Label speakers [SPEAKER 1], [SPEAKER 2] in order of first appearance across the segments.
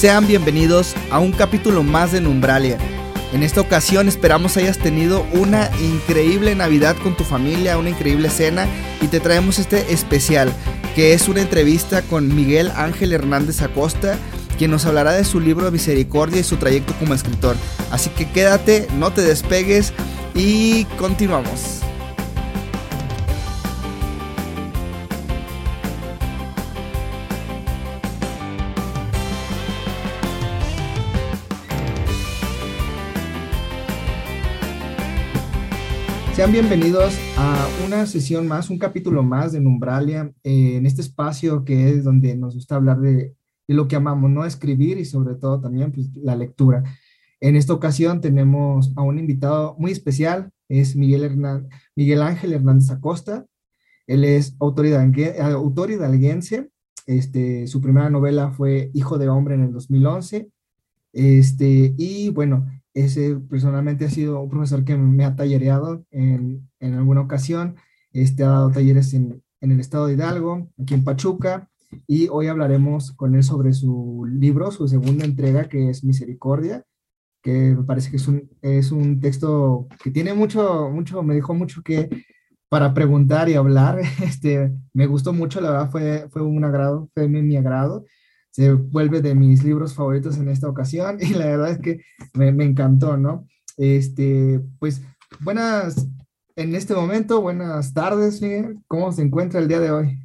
[SPEAKER 1] Sean bienvenidos a un capítulo más de Numbralia. En esta ocasión esperamos hayas tenido una increíble Navidad con tu familia, una increíble cena y te traemos este especial que es una entrevista con Miguel Ángel Hernández Acosta, quien nos hablará de su libro Misericordia y su trayecto como escritor. Así que quédate, no te despegues y continuamos. Sean bienvenidos a una sesión más, un capítulo más de Numbralia, eh, en este espacio que es donde nos gusta hablar de, lo que amamos, ¿no? Escribir y sobre todo también pues, la lectura. En esta ocasión tenemos a un invitado muy especial, es Miguel, Miguel Ángel Hernández Acosta. Él es autor hidalguense. Este, su primera novela fue Hijo de Hombre en el 2011. Este, y bueno, ese personalmente ha sido un profesor que me ha tallereado en, en alguna ocasión. Este, ha dado talleres en, en, el estado de Hidalgo, aquí en Pachuca, y hoy hablaremos con él sobre su libro, su segunda entrega, que es Misericordia, que me parece que es un, es un texto que tiene mucho, mucho, me dijo mucho que para preguntar y hablar. Este, me gustó mucho, la verdad fue, fue un agrado, fue mi, mi agrado se vuelve de mis libros favoritos en esta ocasión y la verdad es que me, me encantó, ¿no? Este, pues buenas, en este momento, buenas tardes, Miguel. ¿Cómo se encuentra el día de hoy?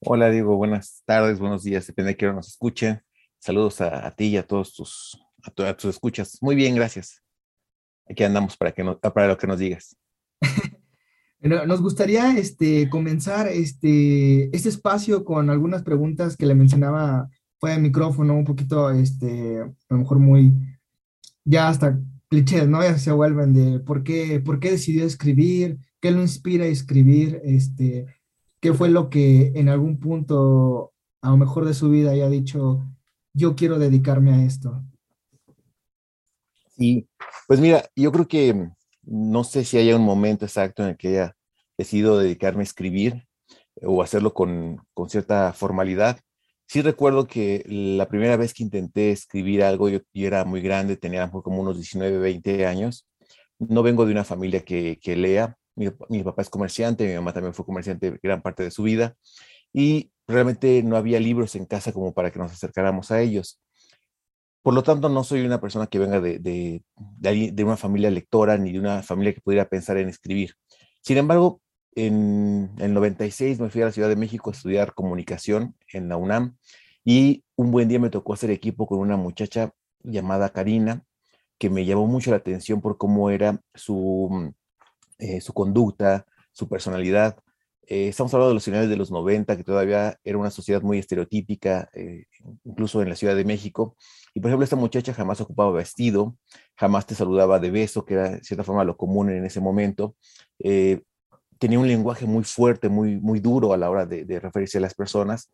[SPEAKER 2] Hola, Diego, buenas tardes, buenos días, depende de quién nos escuchen. Saludos a, a, ti y a todos tus, a, tus escuchas. Muy bien, gracias. Aquí andamos para, que no, para lo que nos digas.
[SPEAKER 1] Nos gustaría este, comenzar este, este espacio con algunas preguntas que le mencionaba fue de micrófono, un poquito, este, a lo mejor muy, ya hasta clichés, ¿no? Ya se vuelven de por qué, por qué decidió escribir, qué lo inspira a escribir, este, qué fue lo que en algún punto, a lo mejor de su vida, haya dicho, yo quiero dedicarme a esto.
[SPEAKER 2] Sí, pues mira, yo creo que no sé si haya un momento exacto en el que haya decidido dedicarme a escribir o hacerlo con, con cierta formalidad, sí recuerdo que la primera vez que intenté escribir algo, yo, era muy grande, tenía como unos 19, 20 años. No vengo de una familia que, que lea. Mi, mi, papá es comerciante, mi mamá también fue comerciante gran parte de su vida. Y realmente no había libros en casa como para que nos acercáramos a ellos. Por lo tanto, no soy una persona que venga de, de, de, de una familia lectora ni de una familia que pudiera pensar en escribir. Sin embargo, en el 96 me fui a la Ciudad de México a estudiar comunicación en la UNAM y un buen día me tocó hacer equipo con una muchacha llamada Karina, que me llamó mucho la atención por cómo era su, eh, su conducta, su personalidad. Eh, estamos hablando de los finales de los 90, que todavía era una sociedad muy estereotípica, eh, incluso en la Ciudad de México. Y por ejemplo, esta muchacha jamás ocupaba vestido, jamás te saludaba de beso, que era de cierta forma lo común en ese momento. Eh, tenía un lenguaje muy fuerte, muy, muy duro a la hora de, de referirse a las personas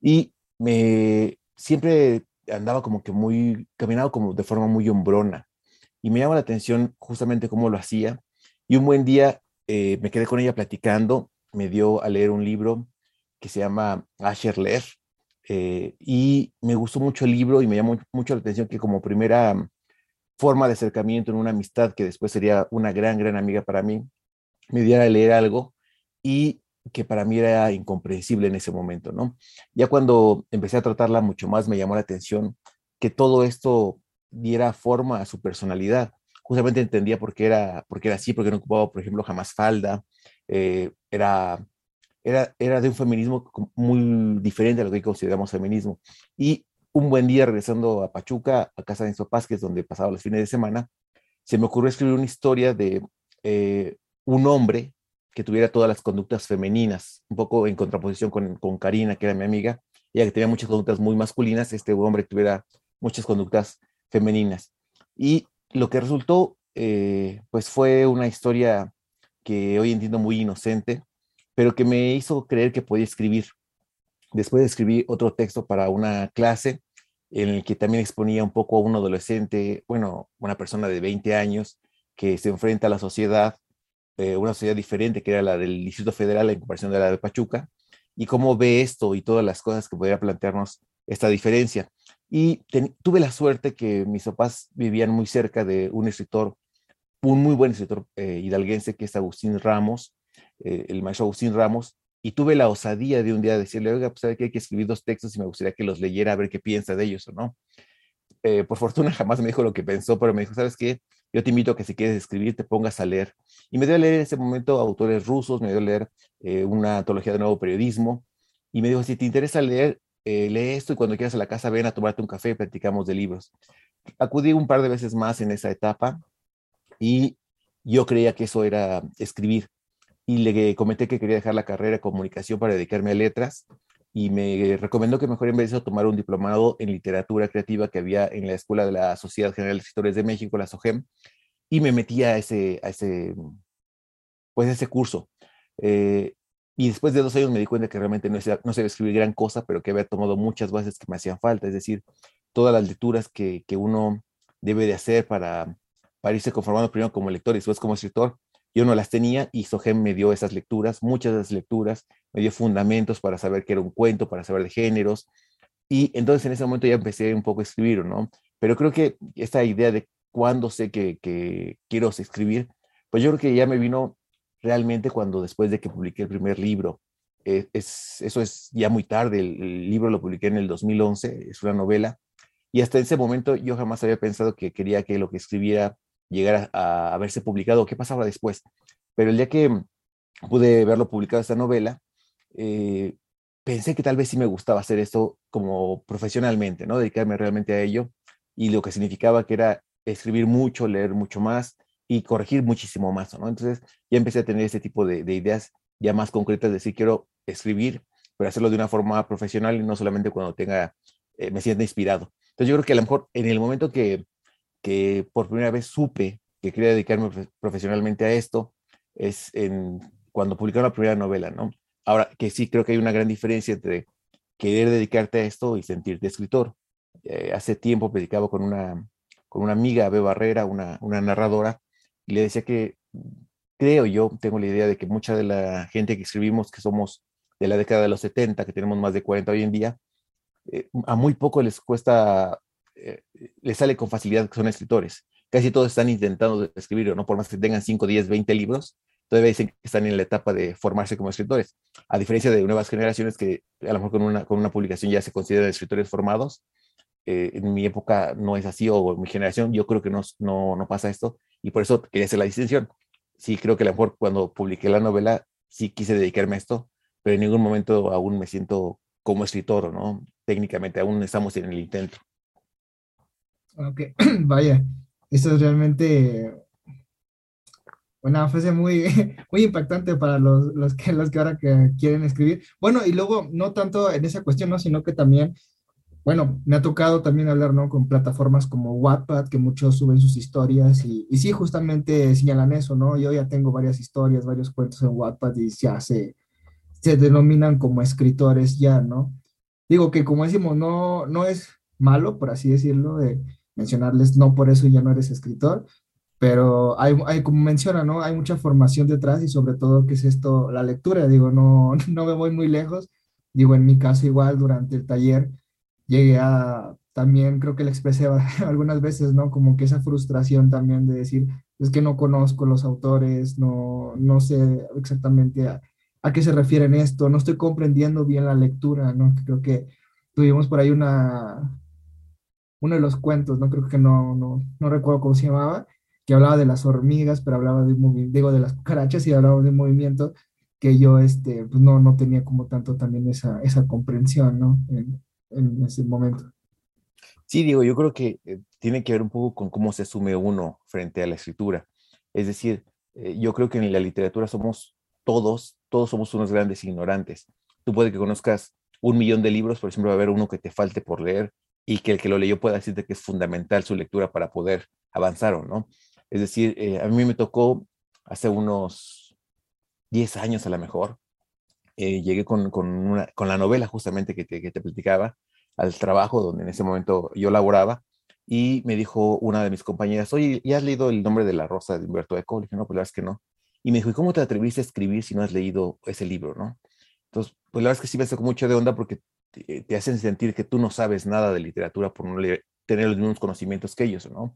[SPEAKER 2] y me siempre andaba como que muy, caminado como de forma muy hombrona y me llama la atención justamente cómo lo hacía y un buen día eh, me quedé con ella platicando, me dio a leer un libro que se llama Asher Lev eh, y me gustó mucho el libro y me llamó mucho la atención que como primera forma de acercamiento en una amistad que después sería una gran, gran amiga para mí, me diera a leer algo y que para mí era incomprensible en ese momento, ¿no? Ya cuando empecé a tratarla mucho más, me llamó la atención que todo esto diera forma a su personalidad. Justamente entendía por qué era, por qué era así, porque no ocupaba, por ejemplo, jamás falda. Eh, era, era, era de un feminismo muy diferente a lo que consideramos feminismo. Y un buen día, regresando a Pachuca, a casa de que es donde pasaba los fines de semana, se me ocurrió escribir una historia de eh, un hombre que tuviera todas las conductas femeninas, un poco en contraposición con, con Karina, que era mi amiga, ella que tenía muchas conductas muy masculinas, este hombre tuviera muchas conductas femeninas. Y lo que resultó, eh, pues fue una historia que hoy entiendo muy inocente, pero que me hizo creer que podía escribir. Después escribí otro texto para una clase en el que también exponía un poco a un adolescente, bueno, una persona de 20 años que se enfrenta a la sociedad eh, una sociedad diferente que era la del Distrito Federal en comparación de la de Pachuca, y cómo ve esto y todas las cosas que podría plantearnos esta diferencia. Y tuve la suerte que mis papás vivían muy cerca de un escritor, un muy buen escritor eh, hidalguense, que es Agustín Ramos, eh, el maestro Agustín Ramos, y tuve la osadía de un día decirle, oiga, pues que hay que escribir dos textos y me gustaría que los leyera a ver qué piensa de ellos o no. Por fortuna jamás me dijo lo que pensó, pero me dijo, ¿sabes qué? Yo te invito que si quieres escribir, te pongas a leer. Y me dio a leer en ese momento autores rusos, me dio a leer eh, una antología de nuevo periodismo, y me dijo, si te interesa leer, eh, lee esto y cuando quieras a la casa ven a tomarte un café y platicamos de libros. Acudí un par de veces más en esa etapa y yo creía que eso era escribir. Y le comenté que quería dejar la carrera de comunicación para dedicarme a letras y me recomendó que mejor en vez de tomar un diplomado en literatura creativa que había en la Escuela de la Sociedad General de Escritores de México, la SOGEM, y me metí a ese, a ese, pues ese curso. Eh, y después de dos años me di cuenta que realmente no, no sabía escribir gran cosa, pero que había tomado muchas bases que me hacían falta, es decir, todas las lecturas que, que uno debe de hacer para, para irse conformando primero como lector y después como escritor, yo no las tenía y Sogem me dio esas lecturas, muchas de esas lecturas, me dio fundamentos para saber que era un cuento, para saber de géneros. Y entonces en ese momento ya empecé un poco a escribir, ¿no? Pero creo que esta idea de cuándo sé que, que quiero escribir, pues yo creo que ya me vino realmente cuando después de que publiqué el primer libro. Eh, es, eso es ya muy tarde, el, el, libro lo publiqué en el 2011, es una novela, y hasta ese momento yo jamás había pensado que quería que lo que escribiera llegar a, a, verse publicado, qué pasaba después. Pero el día que pude verlo publicado esta novela, eh, pensé que tal vez sí me gustaba hacer esto como profesionalmente, ¿no? Dedicarme realmente a ello y lo que significaba que era escribir mucho, leer mucho más y corregir muchísimo más, ¿no? Entonces ya empecé a tener ese tipo de, de ideas ya más concretas de decir, quiero escribir, pero hacerlo de una forma profesional y no solamente cuando tenga, eh, me sienta inspirado. Entonces yo creo que a lo mejor en el momento que que por primera vez supe que quería dedicarme profesionalmente a esto es en, cuando publicaron la primera novela, ¿no? Ahora, que sí creo que hay una gran diferencia entre querer dedicarte a esto y sentirte escritor. Eh, hace tiempo predicaba con una, con una amiga, Bea Barrera, una, una narradora, y le decía que creo yo, tengo la idea de que mucha de la gente que escribimos, que somos de la década de los 70, que tenemos más de 40 hoy en día, eh, a muy poco les cuesta eh, les sale con facilidad que son escritores. Casi todos están intentando escribir, ¿no? Por más que tengan 5, 10, 20 libros, todavía dicen que están en la etapa de formarse como escritores. A diferencia de nuevas generaciones que a lo mejor con una, con una publicación ya se consideran escritores formados. Eh, en mi época no es así, o en mi generación yo creo que no, no, no pasa esto, y por eso quería hacer la distinción. Sí, creo que a lo mejor cuando publiqué la novela, sí quise dedicarme a esto, pero en ningún momento aún me siento como escritor, ¿no? Técnicamente aún estamos en el intento.
[SPEAKER 1] Ok, vaya, esto es realmente una frase muy, muy impactante para los, los, que, los que ahora que quieren escribir. Bueno, y luego, no tanto en esa cuestión, ¿no? sino que también, bueno, me ha tocado también hablar, ¿no? Con plataformas como Wattpad, que muchos suben sus historias y, y sí, justamente señalan eso, ¿no? Yo ya tengo varias historias, varios cuentos en Wattpad y ya se, se denominan como escritores ya, ¿no? Digo que como decimos, no, no es malo, por así decirlo, de mencionarles, no por eso ya no eres escritor, pero hay, hay, como menciona, ¿no? Hay mucha formación detrás y sobre todo, ¿qué es esto? La lectura, digo, no, no me voy muy lejos, digo, en mi caso igual, durante el taller llegué a, también creo que le expresé algunas veces, ¿no? Como que esa frustración también de decir, es que no conozco los autores, no, no sé exactamente a, qué se refieren esto, no estoy comprendiendo bien la lectura, ¿no? Creo que tuvimos por ahí una, uno de los cuentos, no creo que no, no, no recuerdo cómo se llamaba, que hablaba de las hormigas, pero hablaba de un digo, de las cucarachas y hablaba de un movimiento que yo este, pues no, no tenía como tanto también esa, esa comprensión, ¿no? En, en ese momento.
[SPEAKER 2] Sí, digo, yo creo que eh, tiene que ver un poco con cómo se asume uno frente a la escritura. Es decir, eh, yo creo que en la literatura somos todos, todos somos unos grandes ignorantes. Tú puedes que conozcas un millón de libros, pero siempre va a haber uno que te falte por leer y que el que lo leyó pueda decirte que es fundamental su lectura para poder avanzar o no. Es decir, eh, a mí me tocó hace unos 10 años a lo mejor, eh, llegué con, con, una, con, la novela justamente que te, que te platicaba al trabajo donde en ese momento yo laboraba y me dijo una de mis compañeras, oye, ¿ya has leído el nombre de la rosa de Humberto Eco? Le dije, no, pues la verdad es que no. Y me dijo, ¿y cómo te atreviste a escribir si no has leído ese libro, no? Entonces, pues la verdad es que sí me sacó mucho de onda porque te, hacen sentir que tú no sabes nada de literatura por no tener los mismos conocimientos que ellos, ¿no?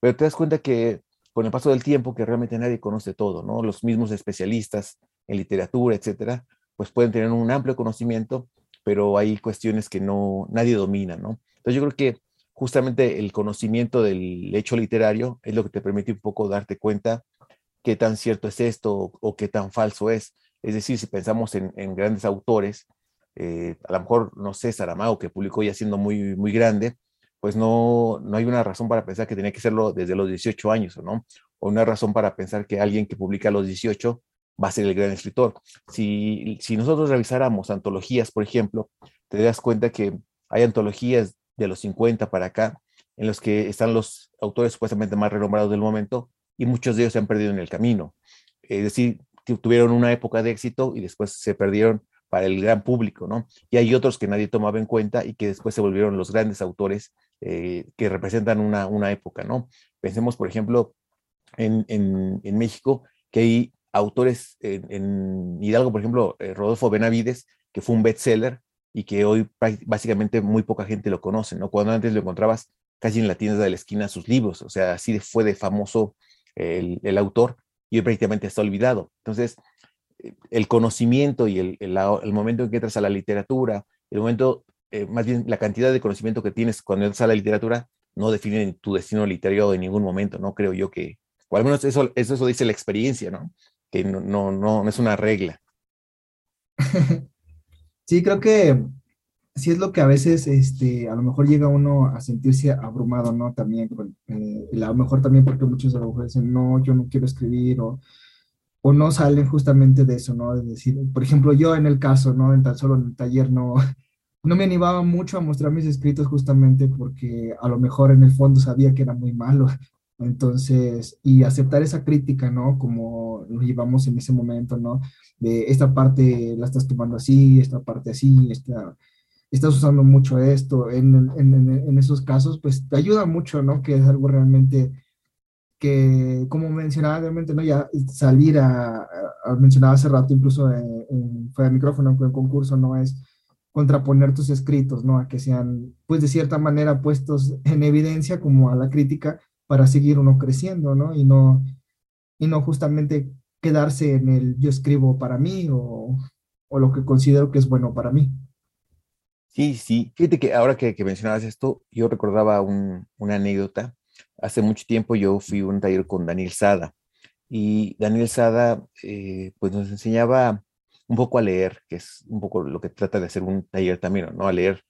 [SPEAKER 2] Pero te das cuenta que con el paso del tiempo que realmente nadie conoce todo, ¿no? Los mismos especialistas en literatura, etcétera, pues pueden tener un amplio conocimiento, pero hay cuestiones que no nadie domina, ¿no? Entonces yo creo que justamente el conocimiento del hecho literario es lo que te permite un poco darte cuenta qué tan cierto es esto o, qué tan falso es. Es decir, si pensamos en, grandes autores, eh, a lo mejor, no sé, Saramago, que publicó ya siendo muy, muy grande, pues no, no hay una razón para pensar que tenía que serlo desde los 18 años, ¿no? O una razón para pensar que alguien que publica a los 18 va a ser el gran escritor. Si, si nosotros revisáramos antologías, por ejemplo, te das cuenta que hay antologías de los 50 para acá, en los que están los autores supuestamente más renombrados del momento, y muchos de ellos se han perdido en el camino. Es decir, tuvieron una época de éxito y después se perdieron para el gran público, ¿no? Y hay otros que nadie tomaba en cuenta y que después se volvieron los grandes autores eh, que representan una, una, época, ¿no? Pensemos, por ejemplo, en, en, México, que hay autores en, Hidalgo, por ejemplo, eh, Rodolfo Benavides, que fue un bestseller y que hoy básicamente muy poca gente lo conoce, ¿no? Cuando antes lo encontrabas casi en la tienda de la esquina sus libros, o sea, así fue de famoso el, el autor y hoy prácticamente está olvidado. Entonces, el conocimiento y el, el, el, momento en que entras a la literatura, el momento, eh, más bien la cantidad de conocimiento que tienes cuando entras a la literatura, no definen tu destino literario en ningún momento, ¿no? Creo yo que, o al menos eso, eso, eso dice la experiencia, ¿no? Que no, no, no, no es una regla.
[SPEAKER 1] Sí, creo que sí es lo que a veces, este, a lo mejor llega uno a sentirse abrumado, ¿no? También, eh, a lo mejor también porque muchos a lo mejor dicen, no, yo no quiero escribir, o, o no salen justamente de eso, ¿no? Es decir, por ejemplo, yo en el caso, ¿no? En tan solo en el taller no, no me animaba mucho a mostrar mis escritos justamente porque a lo mejor en el fondo sabía que era muy malo. Entonces, y aceptar esa crítica, ¿no? Como lo llevamos en ese momento, ¿no? De esta parte la estás tomando así, esta parte así, esta, estás usando mucho esto, en, en, en, esos casos, pues te ayuda mucho, ¿no? Que es algo realmente que, como mencionaba realmente, ¿no? Ya salir a, a hace rato, incluso en, fue de micrófono, en el concurso, ¿no? Es contraponer tus escritos, ¿no? A que sean, pues de cierta manera, puestos en evidencia como a la crítica para seguir uno creciendo, ¿no? Y no, y no justamente quedarse en el yo escribo para mí o, o lo que considero que es bueno para mí.
[SPEAKER 2] Sí, sí. Fíjate que ahora que, mencionabas esto, yo recordaba una anécdota. Hace mucho tiempo yo fui a un taller con Daniel Sada y Daniel Sada eh, pues nos enseñaba un poco a leer, que es un poco lo que trata de hacer un taller también, ¿no? A leer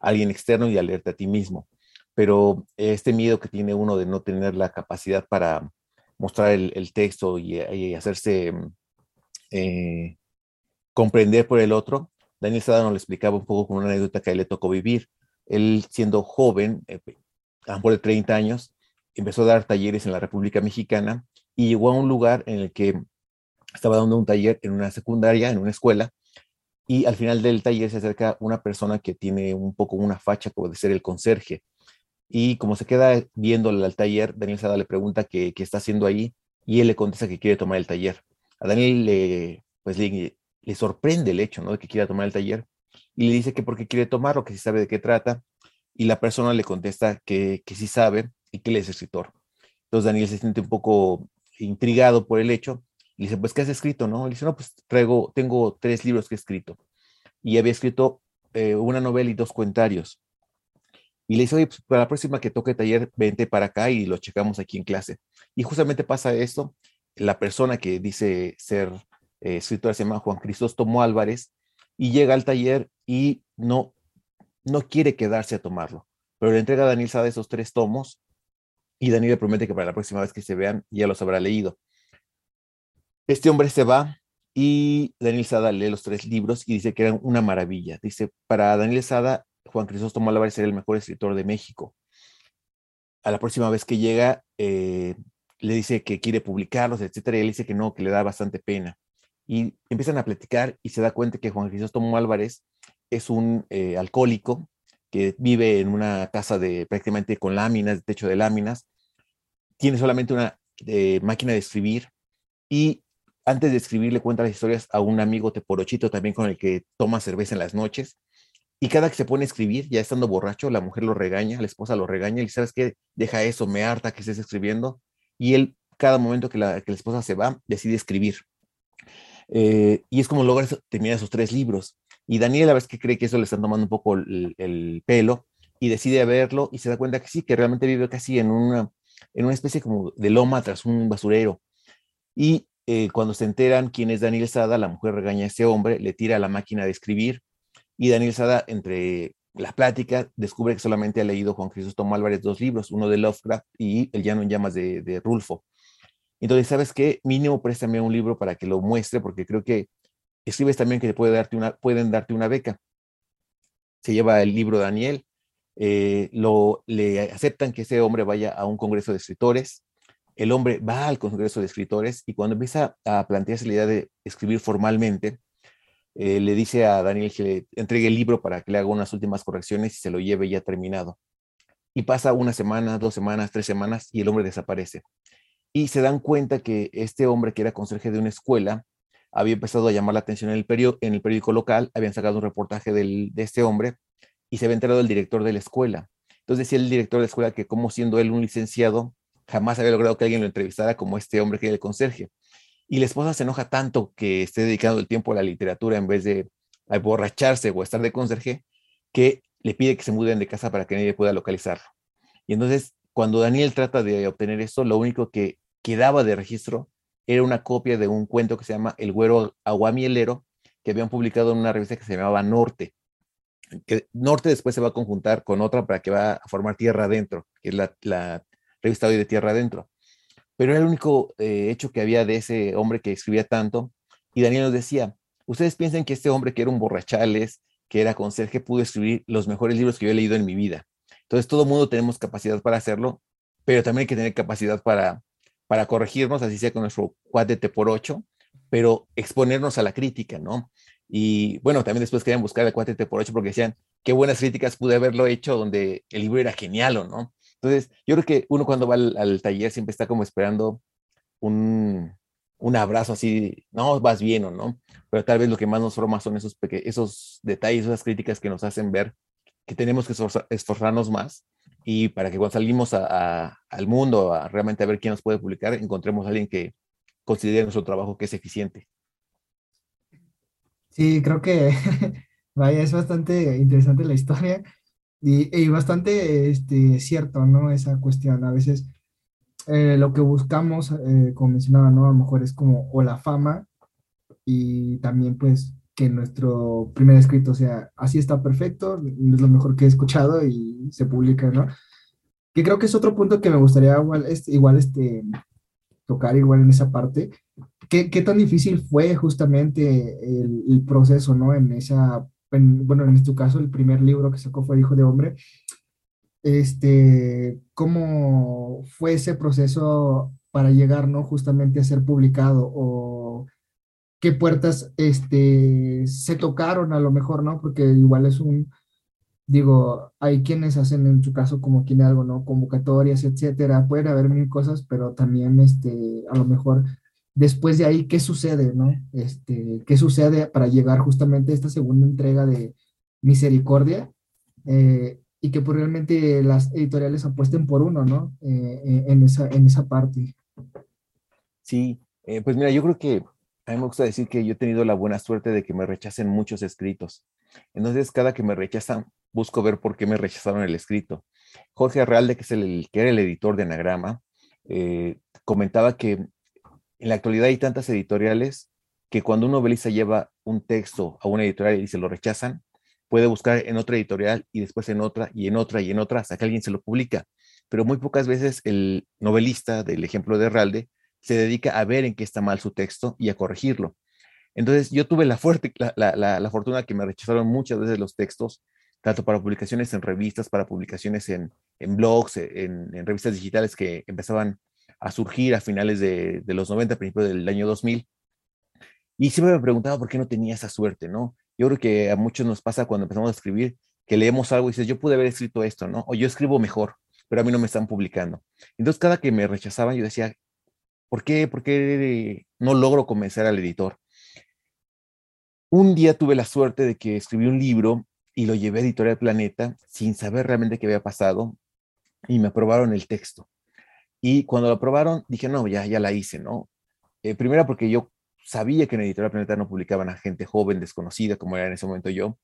[SPEAKER 2] a alguien externo y a leerte a ti mismo pero este miedo que tiene uno de no tener la capacidad para mostrar el, texto y, hacerse mm, eh, comprender por el otro, Daniel Sada nos lo explicaba un poco con una anécdota que a él le tocó vivir. Él siendo joven, eh, a lo de 30 años, empezó a dar talleres en la República Mexicana y llegó a un lugar en el que estaba dando un taller en una secundaria, en una escuela, y al final del taller se acerca una persona que tiene un poco una facha como de ser el conserje y como se queda viéndole al taller, Daniel Sada le pregunta qué, está haciendo ahí y él le contesta que quiere tomar el taller. A Daniel le, pues le, sorprende el hecho ¿no? de que quiera tomar el taller y le dice que porque quiere tomarlo, que sí sabe de qué trata y la persona le contesta que, que sí sabe y que él es escritor. Entonces Daniel se siente un poco intrigado por el hecho y dice, pues, ¿qué has escrito? No? Dice, no, pues traigo, tengo tres libros que he escrito. Y había escrito eh, una novela y dos cuentarios. Y le dice, oye, pues, para la próxima que toque taller, vente para acá y lo checamos aquí en clase. Y justamente pasa esto, la persona que dice ser eh, escritora se llama Juan Cristóstomo Álvarez y llega al taller y no, no quiere quedarse a tomarlo, pero le entrega a Daniel Sada esos tres tomos y Daniel le promete que para la próxima vez que se vean ya los habrá leído. Este hombre se va y Daniel Sada lee los tres libros y dice que eran una maravilla. Dice, para Daniel Sada Juan Crisóstomo Álvarez ser el mejor escritor de México. A la próxima vez que llega, eh, le dice que quiere publicarlos, etcétera, y él dice que no, que le da bastante pena. Y empiezan a platicar y se da cuenta que Juan Crisóstomo Álvarez es un eh, alcohólico que vive en una casa de prácticamente con láminas, de techo de láminas, tiene solamente una eh, máquina de escribir y antes de escribir le cuenta las historias a un amigo teporochito también con el que toma cerveza en las noches Y cada que se pone a escribir, ya estando borracho, la mujer lo regaña, la esposa lo regaña y ¿sabes qué? Deja eso, me harta que estés escribiendo. Y él, cada momento que la, que la esposa se va, decide escribir. Eh, y es como logra terminar esos tres libros. Y Daniel a veces que cree que eso le están tomando un poco el, el, pelo y decide verlo y se da cuenta que sí, que realmente vive casi en una, en una especie como de loma tras un basurero. Y eh, cuando se enteran quién es Daniel Sada, la mujer regaña a ese hombre, le tira a la máquina de escribir y Daniel Sada, entre la plática, descubre que solamente ha leído Juan Cristóbal Álvarez dos libros, uno de Lovecraft y El llano en llamas de, de Rulfo. Entonces, ¿sabes qué? Mínimo préstame un libro para que lo muestre, porque creo que escribes también que te puede darte una, pueden darte una beca. Se lleva el libro Daniel, eh, lo, le aceptan que ese hombre vaya a un congreso de escritores, el hombre va al congreso de escritores y cuando empieza a plantearse la idea de escribir formalmente, eh, le dice a Daniel que le entregue el libro para que le haga unas últimas correcciones y se lo lleve ya terminado. Y pasa una semana, dos semanas, tres semanas y el hombre desaparece y se dan cuenta que este hombre que era conserje de una escuela había empezado a llamar la atención en el, periódico, local, habían sacado un reportaje de este hombre y se había enterado el director de la escuela. Entonces decía el director de la escuela que como siendo él un licenciado, jamás había logrado que alguien lo entrevistara como este hombre que era el conserje. Y la esposa se enoja tanto que esté dedicando el tiempo a la literatura en vez de borracharse o estar de conserje, que le pide que se muden de casa para que nadie pueda localizarlo. Y entonces, cuando Daniel trata de obtener eso, lo único que quedaba de registro era una copia de un cuento que se llama El güero aguamielero, que habían publicado en una revista que se llamaba Norte. Que Norte después se va a conjuntar con otra para que va a formar Tierra Adentro, que es la, revista hoy de Tierra Adentro. Pero era el único eh, hecho que había de ese hombre que escribía tanto. Y Daniel nos decía, ustedes piensan que este hombre que era un borrachales, que era conserje, pudo escribir los mejores libros que yo he leído en mi vida. Entonces todo mundo tenemos capacidad para hacerlo, pero también hay que tener capacidad para para corregirnos, así sea con nuestro cuate por 8, pero exponernos a la crítica, ¿no? Y bueno, también después querían buscar el cuate por 8 porque decían, qué buenas críticas pude haberlo hecho donde el libro era genial, ¿o no? Entonces, yo creo que uno cuando va al, taller siempre está como esperando un, un, abrazo así, no, vas bien o no, pero tal vez lo que más nos forma son esos, esos detalles, esas críticas que nos hacen ver que tenemos que esforzarnos más y para que cuando salimos al mundo a realmente a ver quién nos puede publicar, encontremos a alguien que considere nuestro trabajo que es eficiente.
[SPEAKER 1] Sí, creo que vaya, es bastante interesante la historia y, bastante este, cierto, ¿no? Esa cuestión. A veces eh, lo que buscamos, eh, como mencionaba, ¿no? A lo mejor es como o la fama y también pues que nuestro primer escrito sea así está perfecto, es lo mejor que he escuchado y se publica, ¿no? Que creo que es otro punto que me gustaría igual, este, igual este, tocar igual en esa parte. ¿Qué, qué tan difícil fue justamente el, proceso, ¿no? En esa, bueno, en este caso, el primer libro que sacó fue Hijo de Hombre. Este, ¿cómo fue ese proceso para llegar, ¿no? Justamente a ser publicado o qué puertas este, se tocaron a lo mejor, ¿no? Porque igual es un, digo, hay quienes hacen en su caso como tiene algo, ¿no? Convocatorias, etcétera, pueden haber mil cosas, pero también, este, a lo mejor después de ahí, ¿qué sucede, no? Este, ¿qué sucede para llegar justamente a esta segunda entrega de Misericordia? Eh, y que pues, realmente las editoriales apuesten por uno, ¿no? Eh, eh, en, esa, en esa parte.
[SPEAKER 2] Sí, pues mira, yo creo que a mí me gusta decir que yo he tenido la buena suerte de que me rechacen muchos escritos. Entonces, cada que me rechazan, busco ver por qué me rechazaron el escrito. Jorge Arralde, que, es el, que era el editor de Anagrama, eh, comentaba que en la actualidad hay tantas editoriales que cuando un novelista lleva un texto a una editorial y se lo rechazan, puede buscar en otra editorial y después en otra y en otra y en otra hasta que alguien se lo publica. Pero muy pocas veces el novelista del ejemplo de Arralde se dedica a ver en qué está mal su texto y a corregirlo. Entonces, yo tuve la, fuerte, la, la, fortuna que me rechazaron muchas veces los textos, tanto para publicaciones en revistas, para publicaciones en, en blogs, en, revistas digitales que empezaban a surgir a finales de, de, los 90, principios del año 2000. Y siempre me preguntaba por qué no tenía esa suerte, ¿no? Yo creo que a muchos nos pasa cuando empezamos a escribir, que leemos algo y dices, yo pude haber escrito esto, ¿no? O yo escribo mejor, pero a mí no me están publicando. Entonces, cada que me rechazaban, yo decía, ¿Por qué, ¿Por qué no logro convencer al editor? Un día tuve la suerte de que escribí un libro y lo llevé a Editorial Planeta sin saber realmente qué había pasado y me aprobaron el texto. Y cuando lo aprobaron, dije, no, ya, ya la hice, ¿no? Eh, primero porque yo sabía que en Editorial Planeta no publicaban a gente joven, desconocida, como era en ese momento yo.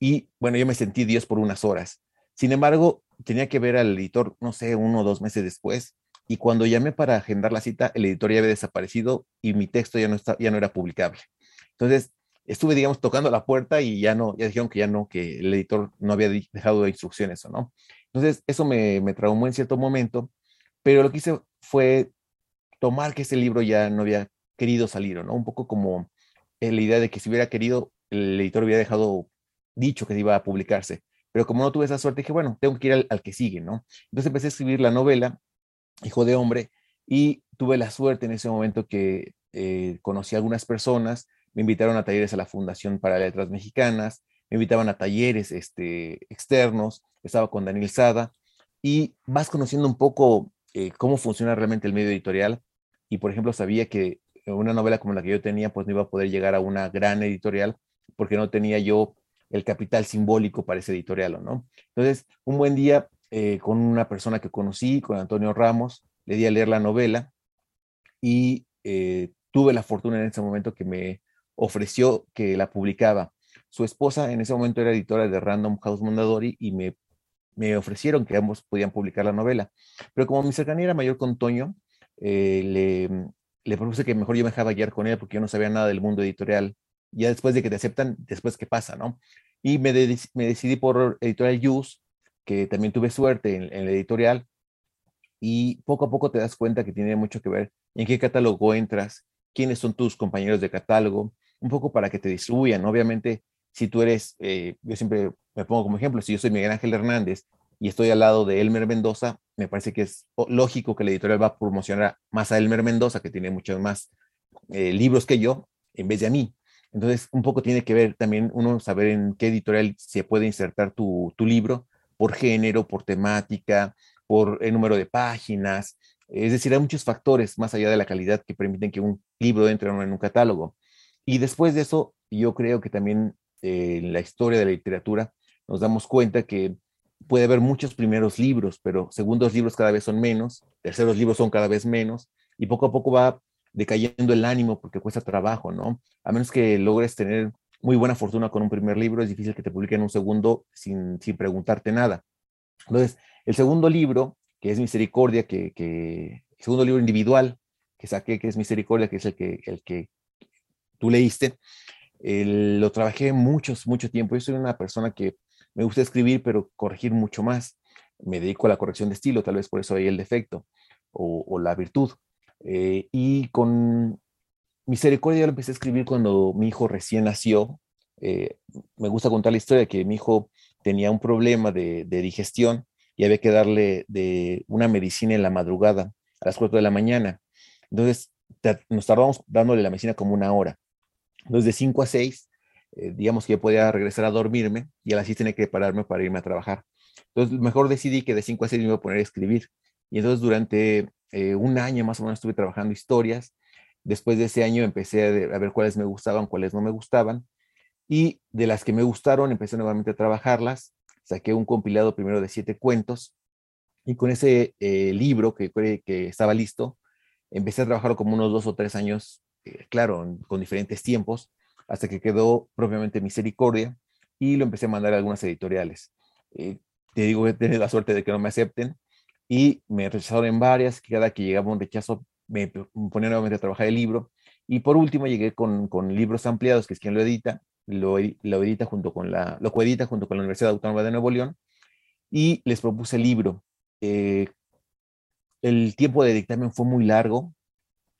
[SPEAKER 2] Y bueno, yo me sentí Dios por unas horas. Sin embargo, tenía que ver al editor, no sé, uno o dos meses después. Y cuando llamé para agendar la cita, el editor ya había desaparecido y mi texto ya no, está, ya no era publicable. Entonces, estuve, digamos, tocando la puerta y ya no, ya dijeron que ya no, que el editor no había dejado de instrucciones o no. Entonces, eso me, me traumó en cierto momento, pero lo que hice fue tomar que ese libro ya no había querido salir, ¿no? Un poco como la idea de que si hubiera querido, el editor hubiera dejado dicho que iba a publicarse. Pero como no tuve esa suerte, dije, bueno, tengo que ir al, que sigue, ¿no? Entonces empecé a escribir la novela, Hijo de Hombre, y tuve la suerte en ese momento que eh, conocí a algunas personas, me invitaron a talleres a la Fundación para Letras Mexicanas, me invitaban a talleres este, externos, estaba con Daniel Sada, y vas conociendo un poco eh, cómo funciona realmente el medio editorial. Y, por ejemplo, sabía que una novela como la que yo tenía, pues no iba a poder llegar a una gran editorial porque no tenía yo el capital simbólico para ese editorial, ¿no? Entonces, un buen día, eh, con una persona que conocí, con Antonio Ramos, le di a leer la novela y eh, tuve la fortuna en ese momento que me ofreció que la publicaba. Su esposa en ese momento era editora de Random House Mondadori y me, ofrecieron que ambos podían publicar la novela. Pero como mi cercanía era mayor con Toño, eh, le, propuse que mejor yo me dejaba guiar con él porque yo no sabía nada del mundo editorial. Ya después de que te aceptan, después qué pasa, ¿no? Y me, me decidí por Editorial Use, que también tuve suerte en, en, la editorial, y poco a poco te das cuenta que tiene mucho que ver en qué catálogo entras, quiénes son tus compañeros de catálogo, un poco para que te distribuyan. Obviamente, si tú eres, eh, yo siempre me pongo como ejemplo, si yo soy Miguel Ángel Hernández y estoy al lado de Elmer Mendoza, me parece que es lógico que la editorial va a promocionar más a Elmer Mendoza, que tiene muchos más eh, libros que yo, en vez de a mí. Entonces, un poco tiene que ver también uno saber en qué editorial se puede insertar tu, tu libro, por género, por temática, por el número de páginas. Es decir, hay muchos factores más allá de la calidad que permiten que un libro entre en un catálogo. Y después de eso, yo creo que también eh, en la historia de la literatura nos damos cuenta que puede haber muchos primeros libros, pero segundos libros cada vez son menos, terceros libros son cada vez menos, y poco a poco va decayendo el ánimo porque cuesta trabajo, ¿no? A menos que logres tener muy buena fortuna con un primer libro, es difícil que te publiquen un segundo sin, sin preguntarte nada. Entonces, el segundo libro, que es Misericordia, que, que, el segundo libro individual que saqué, que es Misericordia, que es el que, el que tú leíste, lo trabajé muchos, mucho tiempo. Yo soy una persona que me gusta escribir, pero corregir mucho más. Me dedico a la corrección de estilo, tal vez por eso hay el defecto o, la virtud. Eh, y con Misericordia lo empecé a escribir cuando mi hijo recién nació. Eh, me gusta contar la historia de que mi hijo tenía un problema de, digestión y había que darle de una medicina en la madrugada, a las 4 de la mañana. Entonces, nos tardamos dándole la medicina como una hora. Entonces, de 5 a 6 eh, digamos que yo podía regresar a dormirme y a las 6 tenía que pararme para irme a trabajar. Entonces, mejor decidí que de 5 a 6 me iba a poner a escribir. Y entonces durante eh, un año más o menos estuve trabajando historias. Después de ese año empecé a, ver cuáles me gustaban, cuáles no me gustaban. Y de las que me gustaron, empecé nuevamente a trabajarlas. Saqué un compilado primero de siete cuentos. Y con ese eh, libro que, que estaba listo, empecé a trabajar como unos dos o tres años, claro, con diferentes tiempos hasta que quedó propiamente Misericordia y lo empecé a mandar a algunas editoriales. Eh, te digo que he tenido la suerte de que no me acepten y me rechazaron en varias, cada que llegaba un rechazo me ponía nuevamente a trabajar el libro. Y por último llegué con, con libros ampliados, que es quien lo edita, lo, lo, edita junto con la, lo coedita junto con la Universidad Autónoma de Nuevo León, y les propuse el libro. Eh, el tiempo de dictamen fue muy largo,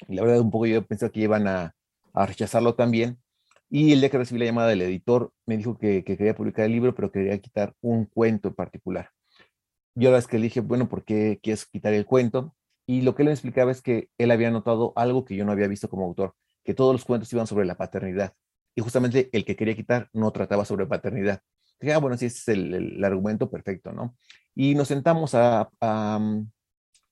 [SPEAKER 2] la verdad un poco yo pensé que iban a, a rechazarlo también, y el día que recibí la llamada del editor, me dijo que, quería publicar el libro, pero quería quitar un cuento en particular. Yo la vez que le dije, bueno, ¿por qué quieres quitar el cuento? Y lo que él me explicaba es que él había notado algo que yo no había visto como autor, que todos los cuentos iban sobre la paternidad. Y justamente el que quería quitar no trataba sobre paternidad. Dije, ah, bueno, sí, ese es el, argumento perfecto, ¿no? Y nos sentamos a, a,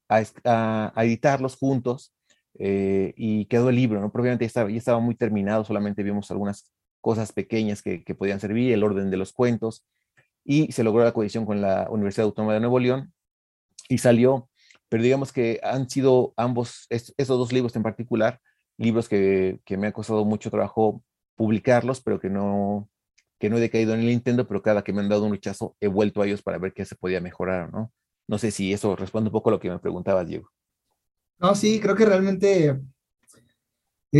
[SPEAKER 2] a, a editarlos juntos eh, y quedó el libro, ¿no? Probablemente ya estaba, ya estaba muy terminado, solamente vimos algunas cosas pequeñas que, que podían servir, el orden de los cuentos, y se logró la coalición con la Universidad Autónoma de Nuevo León y salió, pero digamos que han sido ambos, esos dos libros en particular, libros que, que me ha costado mucho trabajo publicarlos, pero que no, que no he decaído en el intento, pero cada que me han dado un rechazo he vuelto a ellos para ver qué se podía mejorar, ¿no? No sé si eso responde un poco a lo que me preguntabas, Diego.
[SPEAKER 1] No, sí, creo que realmente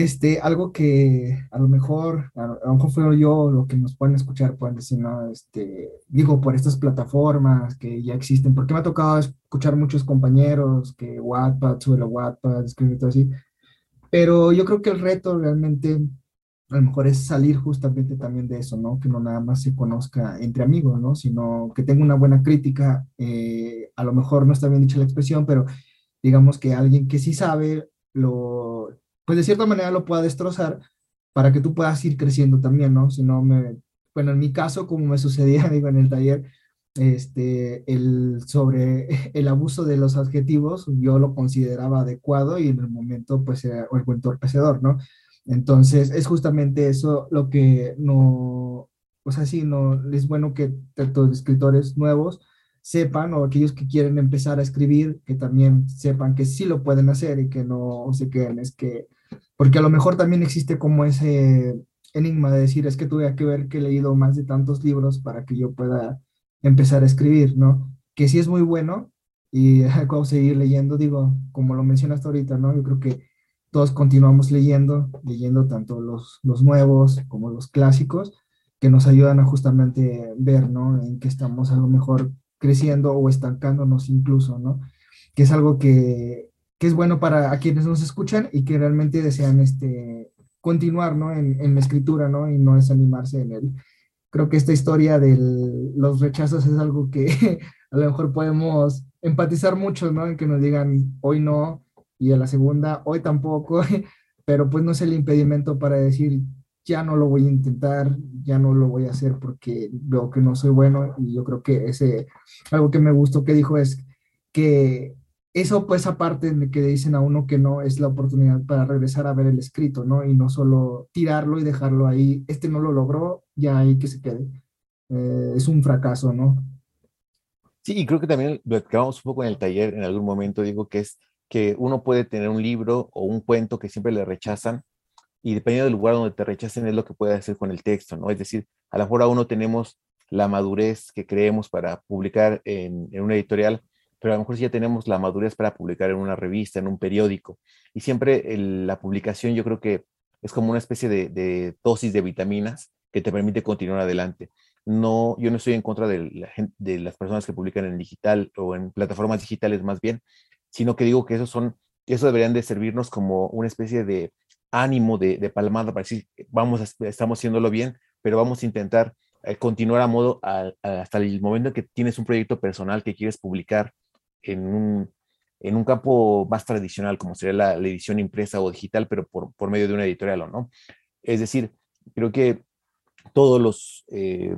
[SPEAKER 1] este, algo que a lo mejor, a, lo mejor yo lo que nos pueden escuchar, pueden decir, no, este, digo, por estas plataformas que ya existen, porque me ha tocado escuchar muchos compañeros que Wattpad, sube la Wattpad, escribe todo así, pero yo creo que el reto realmente a lo mejor es salir justamente también de eso, ¿no? Que no nada más se conozca entre amigos, ¿no? Sino que tenga una buena crítica, eh, a lo mejor no está bien dicha la expresión, pero digamos que alguien que sí sabe, lo, pues de cierta manera lo pueda destrozar para que tú puedas ir creciendo también, ¿no? Si no me, bueno, en mi caso, como me sucedía, digo, en el taller, este, el, sobre el abuso de los adjetivos, yo lo consideraba adecuado y en el momento, pues, era el buen torpecedor, ¿no? Entonces, es justamente eso lo que no, o sea, sí, no, es bueno que tantos escritores nuevos sepan o aquellos que quieren empezar a escribir, que también sepan que sí lo pueden hacer y que no se queden, es que, porque a lo mejor también existe como ese enigma de decir, es que tuve que ver que he leído más de tantos libros para que yo pueda empezar a escribir, ¿no? Que sí es muy bueno y acabo seguir leyendo, digo, como lo mencionaste ahorita, ¿no? Yo creo que todos continuamos leyendo, leyendo tanto los, los nuevos como los clásicos, que nos ayudan a justamente ver, ¿no? En qué estamos a lo mejor creciendo o estancándonos incluso, ¿no? Que es algo que, que es bueno para quienes nos escuchan y que realmente desean este, continuar, ¿no? En, en la escritura, ¿no? Y no desanimarse en él. Creo que esta historia de los rechazos es algo que a lo mejor podemos empatizar mucho, ¿no? En que nos digan, hoy no, y a la segunda, hoy tampoco, pero pues no es el impedimento para decir, ya no lo voy a intentar, ya no lo voy a hacer porque veo que no soy bueno y yo creo que ese, algo que me gustó que dijo es que eso pues aparte de que dicen a uno que no es la oportunidad para regresar a ver el escrito, ¿no? Y no solo tirarlo y dejarlo ahí, este no lo logró, ya ahí que se quede. Eh, es un fracaso, ¿no?
[SPEAKER 2] Sí, y creo que también lo acabamos un poco en el taller en algún momento, digo que es que uno puede tener un libro o un cuento que siempre le rechazan y dependiendo del lugar donde te rechacen es lo que puede hacer con el texto, ¿no? Es decir, a lo mejor aún no tenemos la madurez que creemos para publicar en, en una editorial, pero a lo mejor sí ya tenemos la madurez para publicar en una revista, en un periódico. Y siempre la publicación yo creo que es como una especie de, de, dosis de vitaminas que te permite continuar adelante. No, yo no estoy en contra de, la de las personas que publican en digital o en plataformas digitales más bien, sino que digo que esos son, eso deberían de servirnos como una especie de ánimo de, de palmada para decir, vamos, estamos haciéndolo bien, pero vamos a intentar eh, continuar a modo hasta el momento en que tienes un proyecto personal que quieres publicar en un, en un campo más tradicional, como sería la, la edición impresa o digital, pero por, por, medio de una editorial o no. Es decir, creo que todos los, eh,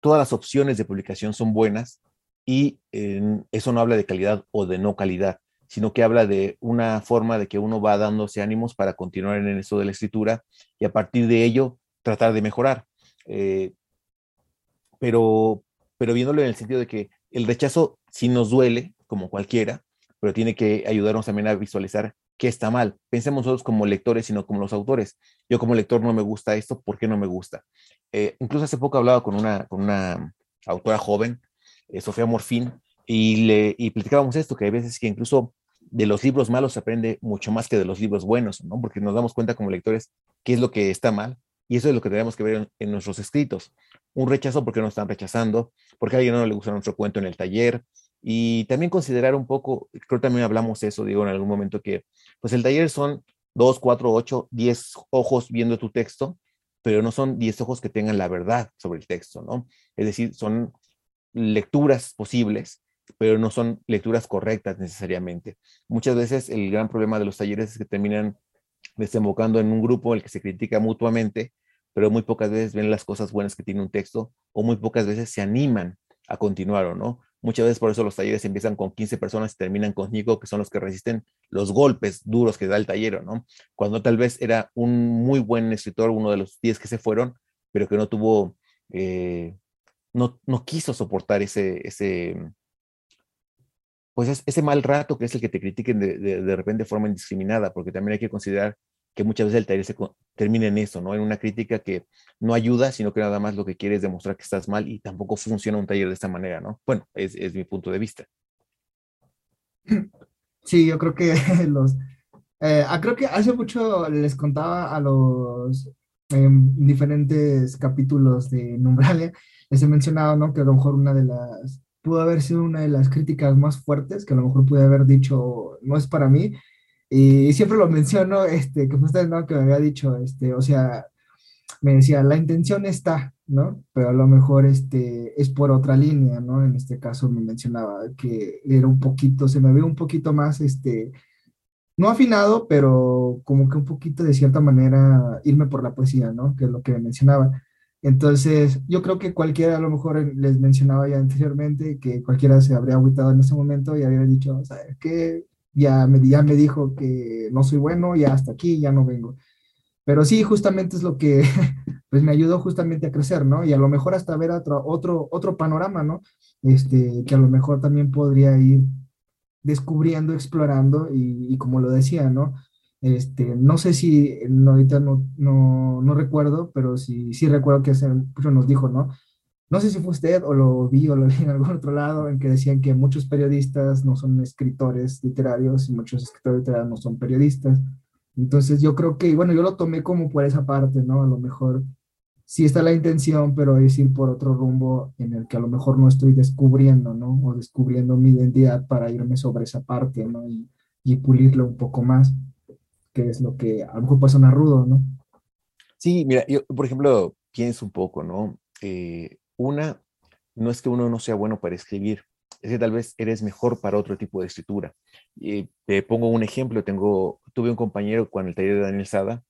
[SPEAKER 2] todas las opciones de publicación son buenas, y eh, eso no habla de calidad o de no calidad, sino que habla de una forma de que uno va dándose ánimos para continuar en eso de la escritura y a partir de ello tratar de mejorar. Eh, pero, pero viéndolo en el sentido de que el rechazo sí nos duele, como cualquiera, pero tiene que ayudarnos también a visualizar qué está mal. Pensemos nosotros como lectores, sino como los autores. Yo como lector no me gusta esto, ¿por qué no me gusta? Eh, incluso hace poco hablaba con una, con una autora joven eh, Sofía Morfín, y, le, y platicábamos esto, que hay veces que incluso de los libros malos se aprende mucho más que de los libros buenos, ¿no? Porque nos damos cuenta como lectores qué es lo que está mal y eso es lo que tenemos que ver en, nuestros escritos. Un rechazo porque nos están rechazando, porque a alguien no le gusta nuestro cuento en el taller y también considerar un poco, creo que también hablamos eso, digo, en algún momento que, pues el taller son dos, cuatro, ocho, diez ojos viendo tu texto, pero no son diez ojos que tengan la verdad sobre el texto, ¿no? Es decir, son lecturas posibles, pero no son lecturas correctas necesariamente. Muchas veces el gran problema de los talleres es que terminan desembocando en un grupo en el que se critica mutuamente, pero muy pocas veces ven las cosas buenas que tiene un texto o muy pocas veces se animan a continuar o no. Muchas veces por eso los talleres empiezan con 15 personas y terminan con 5, que son los que resisten los golpes duros que da el taller, ¿no? Cuando tal vez era un muy buen escritor, uno de los 10 que se fueron, pero que no tuvo, eh, no, no quiso soportar ese, ese, pues ese mal rato que es el que te critiquen de, repente de forma indiscriminada, porque también hay que considerar que muchas veces el taller se termina en eso, ¿no? En una crítica que no ayuda, sino que nada más lo que quiere es demostrar que estás mal y tampoco funciona un taller de esta manera, ¿no? Bueno, es, es mi punto de vista.
[SPEAKER 1] Sí, yo creo que los... Eh, ah, creo que hace mucho les contaba a los em, diferentes capítulos de Numbralia, les he mencionado, ¿no? Que a lo mejor una de las... pudo haber sido una de las críticas más fuertes, que a lo mejor pude haber dicho, no es para mí, y siempre lo menciono, este, que usted no, que me había dicho, este, o sea, me decía, la intención está, ¿no? Pero a lo mejor este, es por otra línea, ¿no? En este caso me mencionaba que era un poquito, se me ve un poquito más, este, no afinado, pero como que un poquito de cierta manera irme por la poesía, ¿no? Que es lo que me mencionaba. Entonces, yo creo que cualquiera, a lo mejor les mencionaba ya anteriormente, que cualquiera se habría agüitado en ese momento y habría dicho, ¿sabes qué? ya me, ya me dijo que no soy bueno, ya hasta aquí, ya no vengo. Pero sí, justamente es lo que pues me ayudó justamente a crecer, ¿no? Y a lo mejor hasta ver otro, otro, otro panorama, ¿no? Este, que a lo mejor también podría ir descubriendo, explorando y, como lo decía, ¿no? Este, no sé si, ahorita no, no, no recuerdo, pero sí, sí recuerdo que hace mucho nos dijo, ¿no? no sé si fue usted o lo vi o lo vi en algún otro lado, en que decían que muchos periodistas no son escritores literarios y muchos escritores literarios no son periodistas. Entonces yo creo que, bueno, yo lo tomé como por esa parte, ¿no? A lo mejor sí está la intención, pero es ir por otro rumbo en el que a lo mejor no estoy descubriendo, ¿no? O descubriendo mi identidad para irme sobre esa parte, ¿no? Y, y pulirlo un poco más, que es lo que a lo mejor puede sonar rudo, ¿no?
[SPEAKER 2] Sí, mira, yo, por ejemplo, pienso un poco, ¿no? Eh, una, no es que uno no sea bueno para escribir, es que tal vez eres mejor para otro tipo de escritura. Y te pongo un ejemplo, tengo, tuve un compañero con el taller de Daniel Sada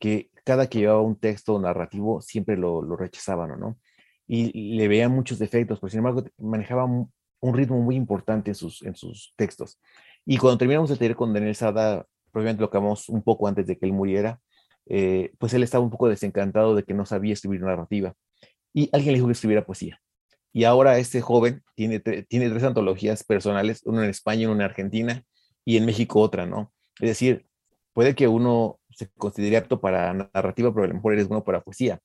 [SPEAKER 2] que cada que llevaba un texto narrativo siempre lo, lo rechazaban, ¿no? Y le veían muchos defectos, pero sin embargo manejaba un, ritmo muy importante en sus, en sus textos. Y cuando terminamos el taller con Daniel Sada, probablemente lo acabamos un poco antes de que él muriera, eh, pues él estaba un poco desencantado de que no sabía escribir narrativa y alguien le dijo que escribiera poesía. Y ahora este joven tiene, tiene tres antologías personales, una en España, una en Argentina y en México otra, ¿no? Es decir, puede que uno se considere apto para narrativa, pero a lo mejor eres bueno para poesía.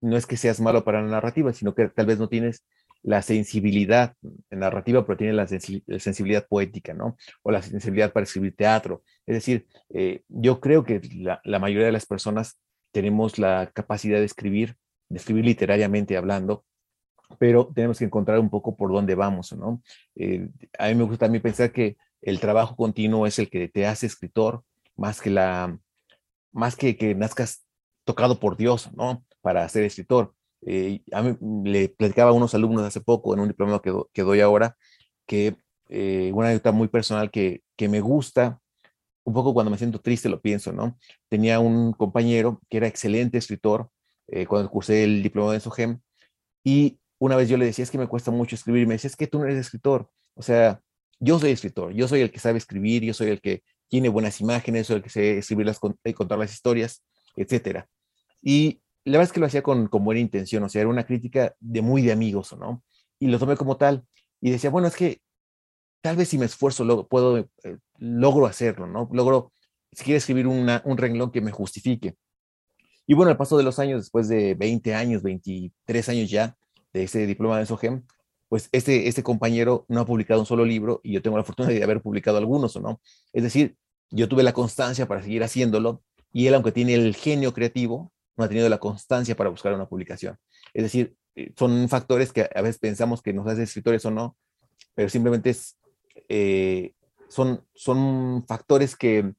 [SPEAKER 2] No es que seas malo para la narrativa, sino que tal vez no tienes la sensibilidad narrativa, pero tienes la, sensibilidad poética, ¿no? O la sensibilidad para escribir teatro. Es decir, eh, yo creo que la, la, mayoría de las personas tenemos la capacidad de escribir de escribir literariamente hablando, pero tenemos que encontrar un poco por dónde vamos, ¿no? Eh, a mí me gusta también pensar que el trabajo continuo es el que te hace escritor, más que la, más que que nazcas tocado por Dios, ¿no? Para ser escritor. Eh, a mí le platicaba a unos alumnos hace poco en un diploma que, que doy ahora, que eh, una anécdota muy personal que, que me gusta, un poco cuando me siento triste lo pienso, ¿no? Tenía un compañero que era excelente escritor, eh, cuando cursé el diploma de SOGEM. Y una vez yo le decía, es que me cuesta mucho escribir. Y me decía, es que tú no eres escritor. O sea, yo soy escritor, yo soy el que sabe escribir, yo soy el que tiene buenas imágenes, soy el que sé escribirlas y contar las historias, etcétera. Y la verdad es que lo hacía con, con, buena intención, o sea, era una crítica de muy de amigos, ¿no? Y lo tomé como tal. Y decía, bueno, es que tal vez si me esfuerzo, lo, puedo, eh, logro hacerlo, ¿no? Logro, si quiero escribir una, un renglón que me justifique. Y bueno, al paso de los años, después de 20 años, 23 años ya de ese diploma de SOGEM, pues este, este compañero no ha publicado un solo libro y yo tengo la fortuna de haber publicado algunos, ¿o no? Es decir, yo tuve la constancia para seguir haciéndolo y él, aunque tiene el genio creativo, no ha tenido la constancia para buscar una publicación. Es decir, eh, son factores que a veces pensamos que nos hace escritores o no, pero simplemente eh, son, son factores que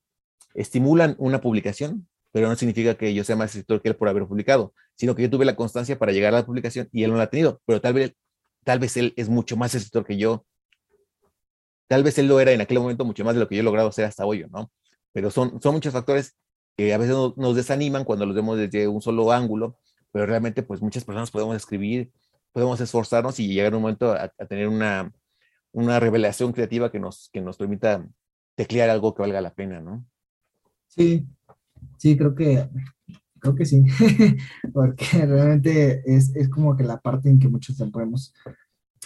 [SPEAKER 2] estimulan una publicación, pero no significa que yo sea más escritor que él por haber publicado, sino que yo tuve la constancia para llegar a la publicación y él no la ha tenido, pero tal vez, tal vez él es mucho más escritor que yo. Tal vez él lo era en aquel momento mucho más de lo que yo he logrado ser hasta hoy, ¿no? Pero son, son muchos factores que a veces nos, desaniman cuando los vemos desde un solo ángulo, pero realmente pues muchas personas podemos escribir, podemos esforzarnos y llegar un momento a, tener una, una revelación creativa que nos, que nos permita teclear algo que valga la pena, ¿no?
[SPEAKER 1] Sí, sí, creo que, creo que sí, porque realmente es, es, como que la parte en que muchos podemos,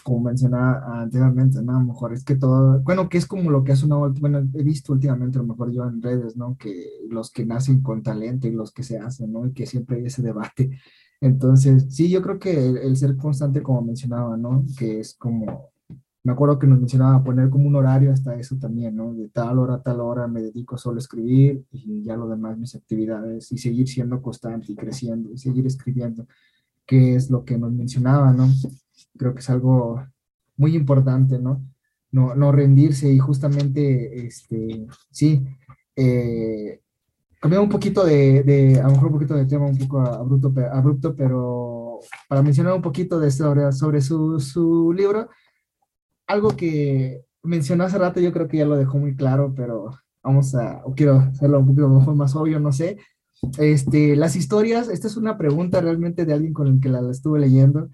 [SPEAKER 1] como mencionaba anteriormente, ¿no? A lo mejor es que todo, bueno, que es como lo que hace una, bueno, he visto últimamente, a lo mejor yo en redes, ¿no? Que los que nacen con talento y los que se hacen, ¿no? Y que siempre hay ese debate. Entonces, sí, yo creo que el, el ser constante, como mencionaba, ¿no? Que es como me acuerdo que nos mencionaba poner como un horario hasta eso también, ¿no? De tal hora a tal hora me dedico solo a escribir y ya lo demás mis actividades y seguir siendo constante y creciendo y seguir escribiendo, que es lo que nos mencionaba, ¿no? Creo que es algo muy importante, ¿no? No, no rendirse y justamente, este, sí, eh, cambiar un poquito de, de, a lo mejor un poquito de tema, un poco abrupto, abrupto pero para mencionar un poquito de sobre, sobre su, su libro, algo que mencionó hace rato, yo creo que ya lo dejó muy claro, pero vamos a, o quiero hacerlo un poquito más obvio, no sé. Este, las historias, esta es una pregunta realmente de alguien con el que la, estuve leyendo,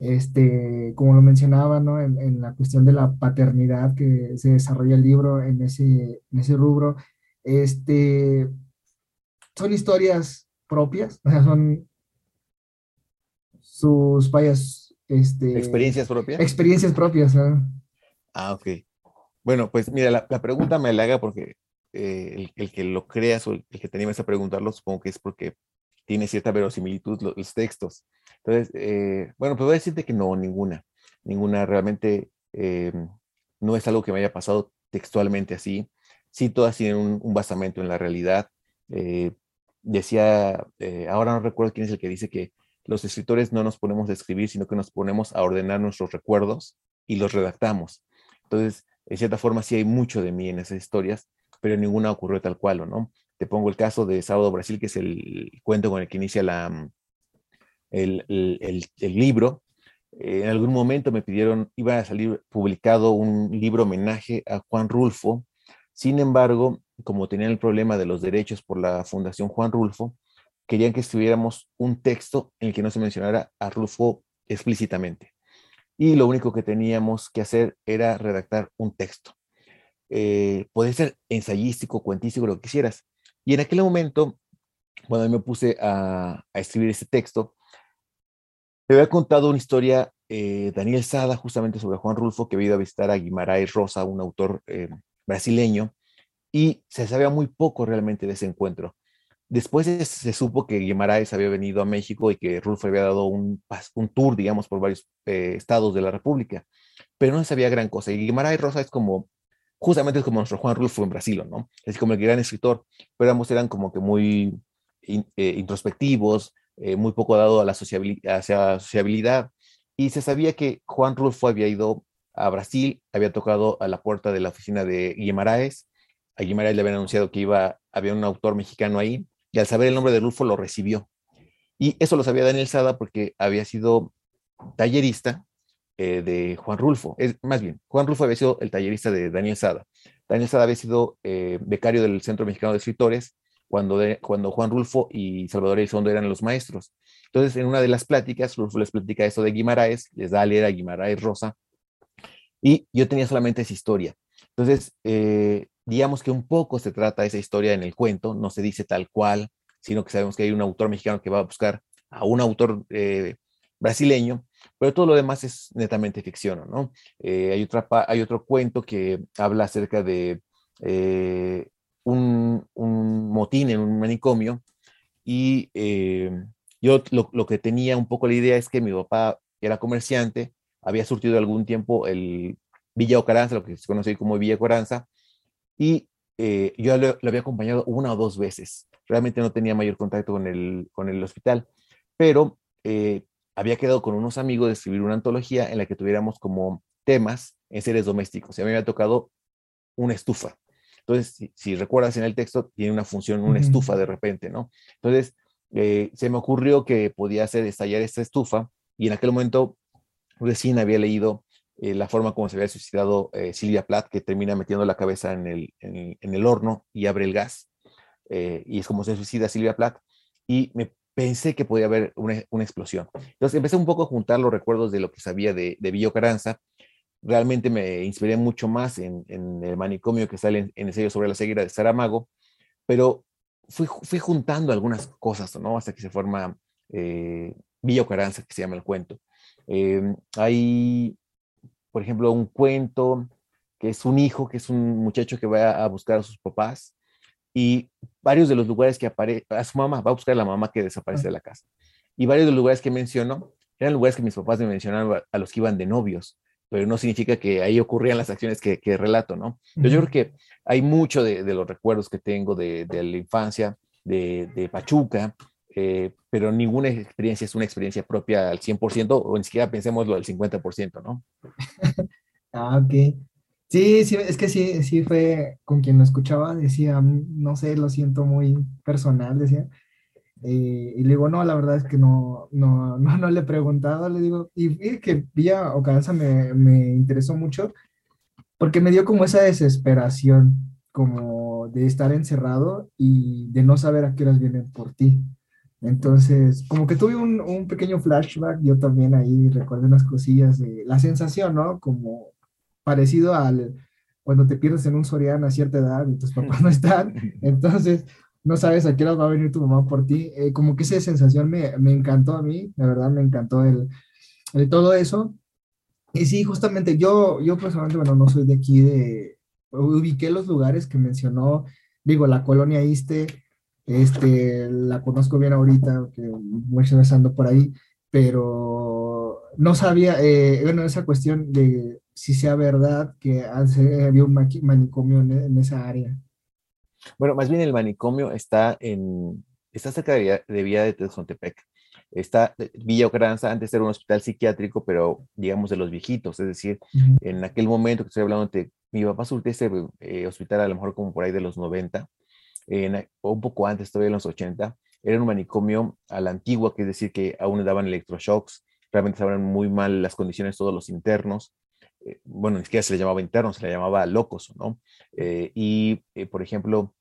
[SPEAKER 1] este, como lo mencionaba, ¿no? En, en, la cuestión de la paternidad que se desarrolla el libro en ese, en ese rubro, este, son historias propias, o sea, son sus, vayas, este,
[SPEAKER 2] ¿Experiencias propias?
[SPEAKER 1] Experiencias propias.
[SPEAKER 2] Ah, ok. Bueno, pues mira, la, pregunta me la haga porque eh, el, que lo creas o el, que te animes a preguntarlo, supongo que es porque tiene cierta verosimilitud los, textos. Entonces, eh, bueno, pues voy a decirte que no, ninguna. Ninguna realmente eh, no es algo que me haya pasado textualmente así. Sí, todas tienen un, un basamento en la realidad. decía, ahora no recuerdo quién es el que dice que los escritores no nos ponemos a escribir, sino que nos ponemos a ordenar nuestros recuerdos y los redactamos. Entonces, de cierta forma, sí hay mucho de mí en esas historias, pero ninguna ocurrió tal cual, ¿no? Te pongo el caso de Sábado Brasil, que es el cuento con el que inicia la, el, el, el, libro. en algún momento me pidieron, iba a salir publicado un libro homenaje a Juan Rulfo. Sin embargo, como tenían el problema de los derechos por la Fundación Juan Rulfo, querían que escribiéramos un texto en el que no se mencionara a Rulfo explícitamente. Y lo único que teníamos que hacer era redactar un texto. Eh, puede ser ensayístico, cuentístico, lo que quisieras. Y en aquel momento, cuando me puse a, escribir ese texto, me había contado una historia eh, Daniel Sada, justamente sobre Juan Rulfo, que había ido a visitar a Guimaraes Rosa, un autor eh, brasileño, y se sabía muy poco realmente de ese encuentro. Después se supo que Guimaraes había venido a México y que Rulfo había dado un, un tour, digamos, por varios eh, estados de la República, pero no se sabía gran cosa. Y Guimaraes Rosa es como, justamente es como nuestro Juan Rulfo en Brasil, ¿no? Es como el gran escritor, pero ambos eran como que muy eh, introspectivos, eh, muy poco dado a la sociabilidad. Y se sabía que Juan Rulfo había ido a Brasil, había tocado a la puerta de la oficina de Guimaraes. A Guimaraes le habían anunciado que iba, había un autor mexicano ahí, y al saber el nombre de Rulfo lo recibió. Y eso lo sabía Daniel Sada porque había sido tallerista eh, de Juan Rulfo. Es, más bien, Juan Rulfo había sido el tallerista de Daniel Sada. Daniel Sada había sido eh, becario del Centro Mexicano de Escritores cuando, cuando Juan Rulfo y Salvador Elizondo eran los maestros. Entonces, en una de las pláticas, Rulfo les platica eso de Guimaraes, les da a leer a Guimaraes Rosa, y yo tenía solamente esa historia. Entonces, eh, digamos que un poco se trata esa historia en el cuento, no se dice tal cual, sino que sabemos que hay un autor mexicano que va a buscar a un autor eh, brasileño, pero todo lo demás es netamente ficción, ¿no? Eh, hay, otra, hay otro cuento que habla acerca de un, motín en un manicomio y yo lo, lo, que tenía un poco la idea es que mi papá era comerciante, había surtido algún tiempo el Villa Ocaranza, lo que se conoce como Villa Ocaranza, y eh, yo lo, había acompañado una o dos veces. Realmente no tenía mayor contacto con el, con el hospital, pero eh, había quedado con unos amigos de escribir una antología en la que tuviéramos como temas en seres domésticos. Y a mí me había tocado una estufa. Entonces, si, recuerdas en el texto, tiene una función, una estufa de repente, ¿no? Entonces, eh, se me ocurrió que podía hacer estallar esta estufa y en aquel momento recién había leído eh, la forma como se había suicidado eh, Silvia Plath, que termina metiendo la cabeza en el, en, el horno y abre el gas. Y es como se suicida Silvia Plath. Y me pensé que podía haber una, una, explosión. Entonces empecé un poco a juntar los recuerdos de lo que sabía de, de Caranza realmente me inspiré mucho más en, el manicomio que sale en, el sello sobre la ceguera de Saramago, pero fui, fui juntando algunas cosas, ¿no? Hasta que se forma eh, Villa Ocaranza, que se llama el cuento. Em, hay, por ejemplo, un cuento que es un hijo, que es un muchacho que va a buscar a sus papás y varios de los lugares que aparece, a su mamá, va a buscar a la mamá que desaparece de la casa. Y varios de los lugares que mencionó eran lugares que mis papás me mencionaban a los que iban de novios, pero no significa que ahí ocurrían las acciones que, relato, ¿no? yo creo que hay mucho de, los recuerdos que tengo de, la infancia, de, Pachuca, eh, pero ninguna experiencia es una experiencia propia al 100%, o ni siquiera pensemos lo del 50%, ¿no?
[SPEAKER 1] ah, ok. Sí, sí, es que sí, sí fue con quien lo escuchaba, decía, mm, no sé, lo siento muy personal, decía. Eh, y le digo, no, la verdad es que no, no, no, no le he preguntado, le digo, y, es que Villa Ocaranza me, me interesó mucho porque me dio como esa desesperación, como de estar encerrado y de no saber a qué horas vienen por ti. Entonces, como que tuve un, un pequeño flashback, yo también ahí recuerdo unas cosillas de la sensación, ¿no? Como parecido al cuando te pierdes en un Soriana a cierta edad y tus papás no están, entonces no sabes a qué hora va a venir tu mamá por ti. Eh, como que esa sensación me, me, encantó a mí, la verdad me encantó el, todo eso. Y sí, justamente yo, yo personalmente, bueno, no soy de aquí, de, ubiqué los lugares que mencionó, digo, la colonia Iste, este, la conozco bien ahorita, que voy besando por ahí, pero no sabía, eh, bueno, esa cuestión de si sea verdad que había un manicomio en, esa área.
[SPEAKER 2] Bueno, más bien el manicomio está en, está cerca de, de Villa de Tezontepec. Está eh, Villa Ocranza, antes era un hospital psiquiátrico, pero digamos de los viejitos, es decir, en aquel momento que estoy hablando, de, mi papá surtió ese eh, hospital a lo mejor como por ahí de los 90, o un poco antes, todavía en los 80, era un manicomio a la antigua, que es decir, que aún daban electroshocks, realmente estaban muy mal las condiciones, todos los internos, eh, bueno, ni siquiera se le llamaba interno, se le llamaba locos, ¿no? Eh, y, eh, por ejemplo,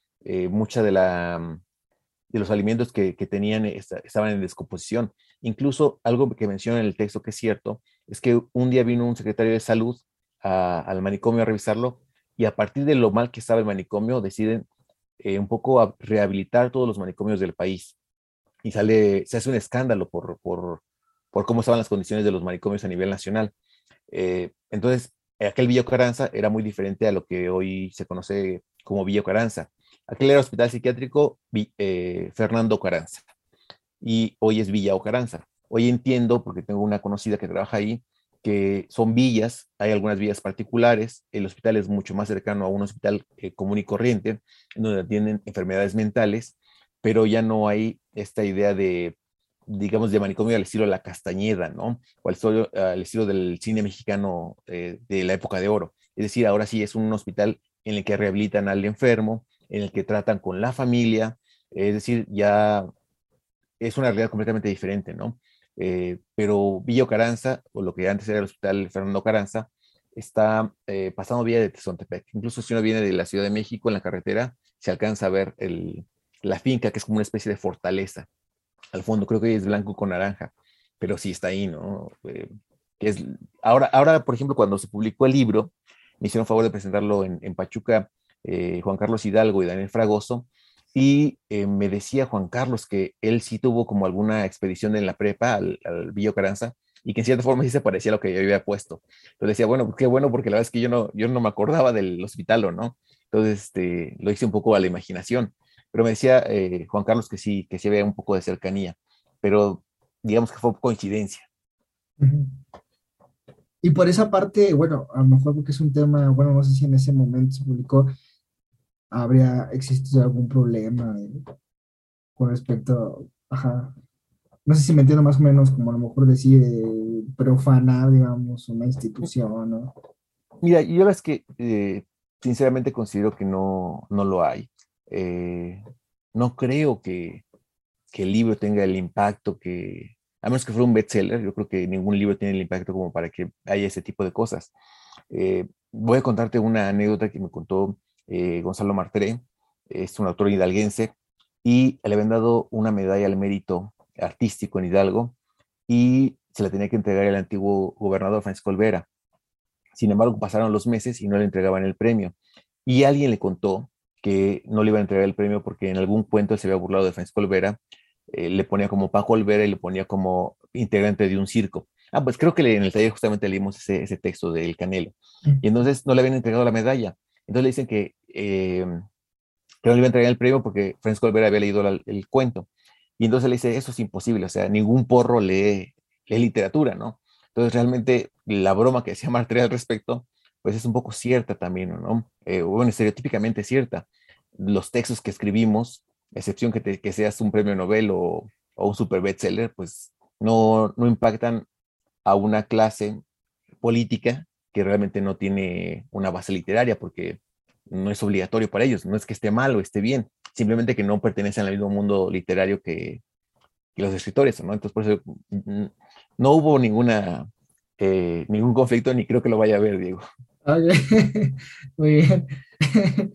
[SPEAKER 2] mucha mm, de los alimentos que, tenían estaban en descomposición. Incluso algo que menciona en el texto que es cierto, es que un día vino un secretario de salud al manicomio a revisarlo y a partir de lo mal que estaba el manicomio deciden un poco a rehabilitar todos los manicomios del país. Y sale, se hace un escándalo por, por cómo estaban las condiciones de los manicomios a nivel nacional. Eh, entonces, aquel Villa Caranza era muy diferente a lo que hoy se conoce como Villa Caranza. Aquel era hospital psiquiátrico eh, Fernando Caranza y hoy es Villa Ocaranza. Hoy entiendo, porque tengo una conocida que trabaja ahí, que son villas, hay algunas villas particulares, el hospital es mucho más cercano a un hospital eh, común y corriente, donde atienden enfermedades mentales, pero ya no hay esta idea de digamos, de manicomio al estilo La Castañeda, ¿no? O al estilo, del cine mexicano eh, de la época de oro. Es decir, ahora sí es un hospital en el que rehabilitan al enfermo, en el que tratan con la familia, es decir, ya es una realidad completamente diferente, ¿no? Eh, pero Villa Caranza, o lo que antes era el Hospital Fernando Caranza, está eh, pasando vía de Tezontepec. Incluso si uno viene de la Ciudad de México en la carretera, se alcanza a ver la finca, que es como una especie de fortaleza al fondo, creo que es blanco con naranja, pero sí está ahí, ¿no? Eh, es, ahora, ahora, por ejemplo, cuando se publicó el libro, me hicieron favor de presentarlo en, Pachuca eh, Juan Carlos Hidalgo y Daniel Fragoso, y eh, me decía Juan Carlos que él sí tuvo como alguna expedición en la prepa al, al Caranza, y que en cierta forma sí se parecía a lo que yo había puesto. Entonces decía, bueno, qué bueno, porque la verdad es que yo no, yo no me acordaba del hospital, ¿o no? Entonces, este, lo hice un poco a la imaginación. Pero me decía eh, Juan Carlos que sí, que se ve un poco de cercanía, pero digamos que fue coincidencia.
[SPEAKER 1] Y por esa parte, bueno, a lo mejor porque es un tema, bueno, no sé si en ese momento se publicó, habría existido algún problema con respecto, ajá, no sé si me entiendo más o menos como a lo mejor decir profanar, digamos, una institución, ¿no?
[SPEAKER 2] Mira, yo es que eh, sinceramente considero que no, no lo hay. Eh, no creo que, el libro tenga el impacto que, a menos que fuera un bestseller, yo creo que ningún libro tiene el impacto como para que haya ese tipo de cosas. Eh, voy a contarte una anécdota que me contó eh, Gonzalo Martré, es un autor hidalguense, y le habían dado una medalla al mérito artístico en Hidalgo y se la tenía que entregar el antiguo gobernador Francisco Olvera. Sin embargo, pasaron los meses y no le entregaban el premio. Y alguien le contó que no le iba a entregar el premio porque en algún cuento se había burlado de Francisco Olvera, eh, le ponía como Paco Olvera y le ponía como integrante de un circo. Ah, pues creo que en el taller justamente leímos ese, ese texto del Canelo. Mm. Y entonces no le habían entregado la medalla. Entonces le dicen que, eh, que no le iba a entregar el premio porque Francisco Olvera había leído el cuento. Y entonces le dice, eso es imposible, o sea, ningún porro lee, lee literatura, ¿no? Entonces realmente la broma que decía Martel al respecto, pues es un poco cierta también, ¿no? Eh, bueno, estereotípicamente cierta. Los textos que escribimos, excepción que, te, que seas un premio Nobel o, o un super bestseller, pues no, no impactan a una clase política que realmente no tiene una base literaria, porque no es obligatorio para ellos, no es que esté mal o esté bien, simplemente que no pertenecen al mismo mundo literario que, los escritores, ¿no? Entonces, por eso no hubo ninguna, eh, ningún conflicto, ni creo que lo vaya a ver, Diego.
[SPEAKER 1] Muy bien.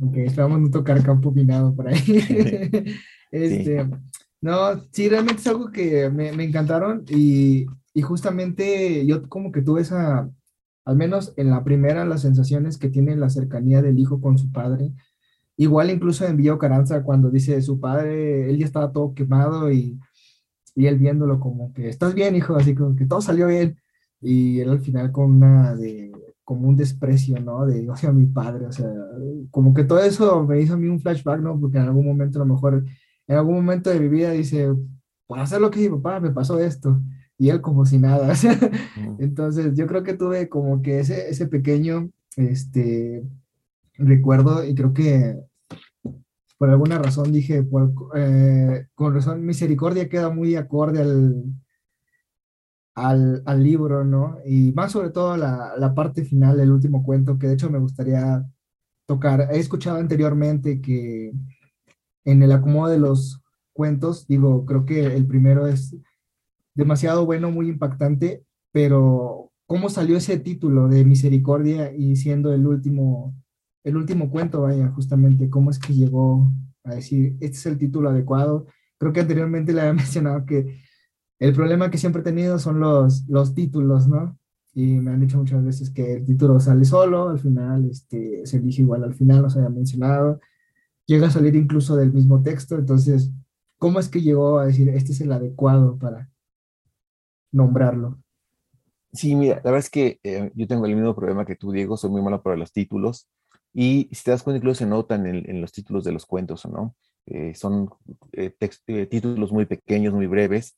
[SPEAKER 1] ok, esperamos no tocar campo minado por ahí. este, No, sí, realmente es algo que me, me encantaron y, y, justamente yo como que tuve esa, al menos en la primera, las sensaciones que tiene la cercanía del hijo con su padre, Igual incluso envió Caranza cuando dice su padre, él ya estaba todo quemado y, y él viéndolo como que, estás bien, hijo, así como que todo salió bien. Y él al final con una de, como un desprecio, ¿no? De, o sea, mi padre, o sea, como que todo eso me hizo a mí un flashback, ¿no? Porque en algún momento, a lo mejor, en algún momento de mi vida dice, por hacer lo que mi papá, me pasó esto. Y él como si nada. Entonces, yo creo que tuve como que ese, ese pequeño, este, recuerdo y creo que por alguna razón dije, eh, con razón, misericordia queda muy acorde al, al, al, libro, ¿no? Y más sobre todo la, la, parte final, el último cuento, que de hecho me gustaría tocar. He escuchado anteriormente que en el acomodo de los cuentos, digo, creo que el primero es demasiado bueno, muy impactante, pero ¿cómo salió ese título de misericordia y siendo el último el último cuento, vaya, justamente cómo es que llegó a decir, este es el título adecuado. Creo que anteriormente le había mencionado que el problema que siempre he tenido son los, los títulos, ¿no? Y me han dicho muchas veces que el título sale solo, al final este, se elige igual al final, no se había mencionado. Llega a salir incluso del mismo texto, entonces, ¿cómo es que llegó a decir, este es el adecuado para nombrarlo?
[SPEAKER 2] Sí, mira, la verdad es que eh, yo tengo el mismo problema que tú, Diego, soy muy malo para los títulos. Y si te das cuenta, incluso se notan en, los títulos de los cuentos, ¿no? Eh, son eh, eh, títulos muy pequeños, muy breves,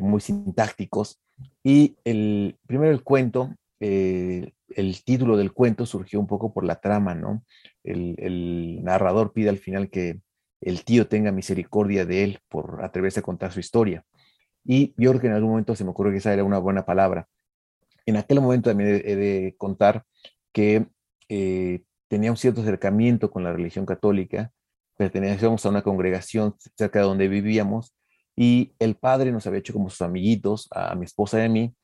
[SPEAKER 2] muy sintácticos. Y el, primero el cuento, el título del cuento surgió un poco por la trama, ¿no? El, narrador pide al final que el tío tenga misericordia de él por atreverse a contar su historia. Y yo creo que en algún momento se me ocurrió que esa era una buena palabra. En aquel momento también he de contar que tenía un cierto acercamiento con la religión católica, pertenecíamos a una congregación cerca de donde vivíamos y el padre nos había hecho como sus amiguitos, a, mi esposa y a mí,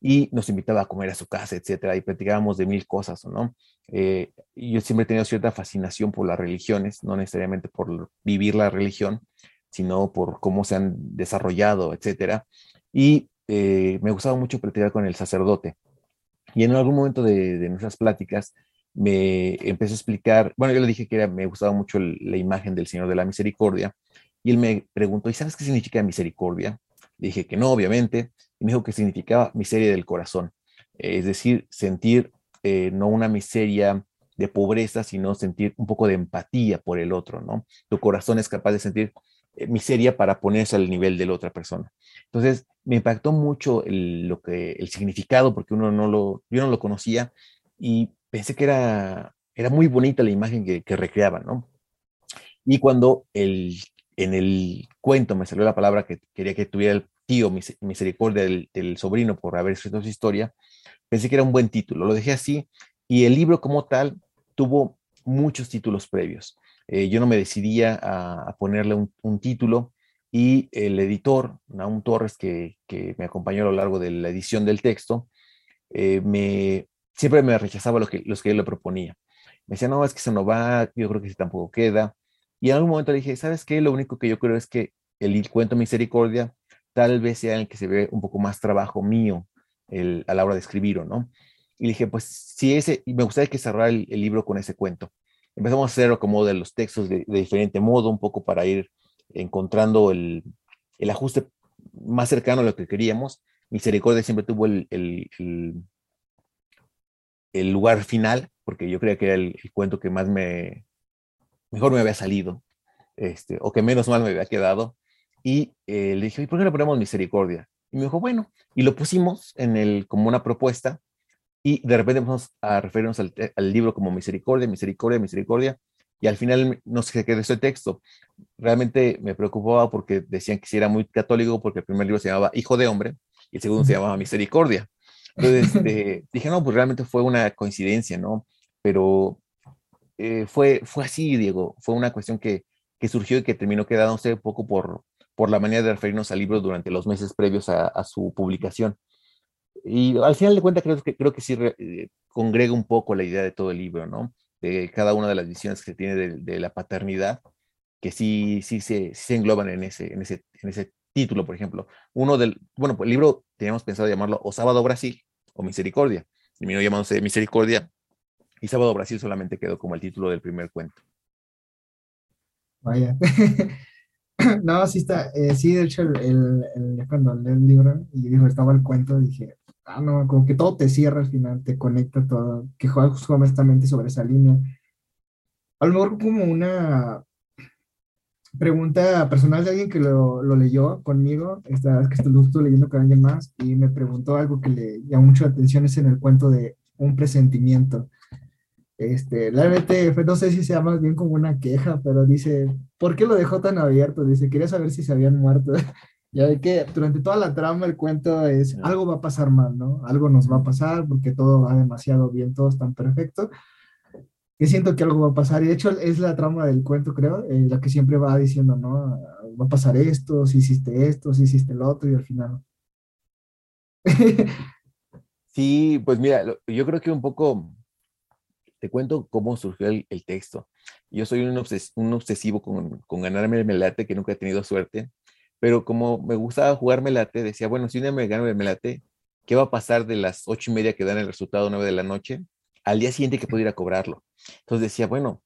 [SPEAKER 2] y nos invitaba a comer a su casa, etcétera, y platicábamos de mil cosas, ¿no? Eh, yo siempre he tenido cierta fascinación por las religiones, no necesariamente por vivir la religión, sino por cómo se han desarrollado, etcétera. Y eh, me gustaba mucho platicar con el sacerdote. Y en algún momento de, de nuestras pláticas, me empezó a explicar, bueno, yo le dije que era, me gustaba mucho la imagen del Señor de la Misericordia, y él me preguntó, ¿y sabes qué significa misericordia? Le dije que no, obviamente, y me dijo que significaba miseria del corazón, es decir, sentir eh, no una miseria de pobreza, sino sentir un poco de empatía por el otro, ¿no? Tu corazón es capaz de sentir eh, miseria para ponerse al nivel de la otra persona. Entonces, me impactó mucho el, lo que, el significado, porque uno no lo, yo no lo conocía, y pensé que era, era muy bonita la imagen que, que recreaban, ¿no? Y cuando el, en el cuento me salió la palabra que quería que tuviera el tío misericordia del, sobrino por haber escrito su historia, pensé que era un buen título, lo dejé así y el libro como tal tuvo muchos títulos previos. Eh, yo no me decidía a, ponerle un, título y el editor, Naum Torres, que, me acompañó a lo largo de la edición del texto, eh, me, siempre me rechazaba lo que, los que yo le proponía. Me decía, no, es que eso no va, yo creo que sí tampoco queda. Y en algún momento le dije, ¿sabes qué? Lo único que yo creo es que el cuento Misericordia tal vez sea el que se ve un poco más trabajo mío el, a la hora de escribirlo, ¿no? Y dije, pues sí, ese, y me gustaría que cerrara el, libro con ese cuento. Empezamos a hacerlo como de los textos de, diferente modo, un poco para ir encontrando el, el, ajuste más cercano a lo que queríamos. Misericordia siempre tuvo el lugar final, porque yo creía que era el, cuento que más me, mejor me había salido, este, o que menos mal me había quedado. Y eh, le dije, ¿y por qué no ponemos misericordia? Y me dijo, bueno, y lo pusimos en el, como una propuesta, y de repente empezamos a referirnos al, libro como misericordia, misericordia, misericordia, y al final no se quedó ese texto. Realmente me preocupaba porque decían que si era muy católico, porque el primer libro se llamaba Hijo de Hombre, y el segundo se llamaba Misericordia. Entonces este, dije, no, pues realmente fue una coincidencia, ¿no? Pero eh, fue, fue así, Diego, fue una cuestión que, que surgió y que terminó quedándose un poco por, por la manera de referirnos al libro durante los meses previos a, su publicación. Y al final de cuentas creo que, creo que sí eh, congrega un poco la idea de todo el libro, ¿no? De cada una de las visiones que se tiene de, la paternidad, que sí, sí, se, se engloban en ese, en, ese, en ese título, por ejemplo. Uno del, bueno, pues el libro teníamos pensado llamarlo O Sábado Brasil o Misericordia. Terminó llamándose Misericordia y Sábado Brasil solamente quedó como el título del primer cuento.
[SPEAKER 1] Vaya. no, sí está, eh, sí, de hecho, el, el, cuando leí el libro y dijo, estaba el cuento, dije, ah, no, como que todo te cierra al final, te conecta todo, que juega justamente sobre esa línea. A lo mejor como una pregunta personal de alguien que lo, lo leyó conmigo, esta vez que estuve leyendo con alguien más, y me preguntó algo que le llamó mucho la atención, es en el cuento de un presentimiento. Este, realmente, pues, no sé si sea más bien como una queja, pero dice, ¿por qué lo dejó tan abierto? Dice, quería saber si se habían muerto. ya ve que durante toda la trama el cuento es, algo va a pasar mal, ¿no? Algo nos va a pasar porque todo va demasiado bien, todo es tan perfecto, que siento que algo va a pasar. Y de hecho es la trama del cuento, creo, eh, la que siempre va diciendo, ¿no? Va a pasar esto, si hiciste esto, si hiciste lo otro, y al final...
[SPEAKER 2] sí, pues mira, yo creo que un poco te cuento cómo surgió el, texto. Yo soy un, obsesivo con, con, ganarme el melate, que nunca he tenido suerte, pero como me gustaba jugar melate, decía, bueno, si un me gano el melate, ¿qué va a pasar de las ocho y media que dan el resultado nueve de la noche al día siguiente que puedo ir a cobrarlo? Entonces decía, bueno,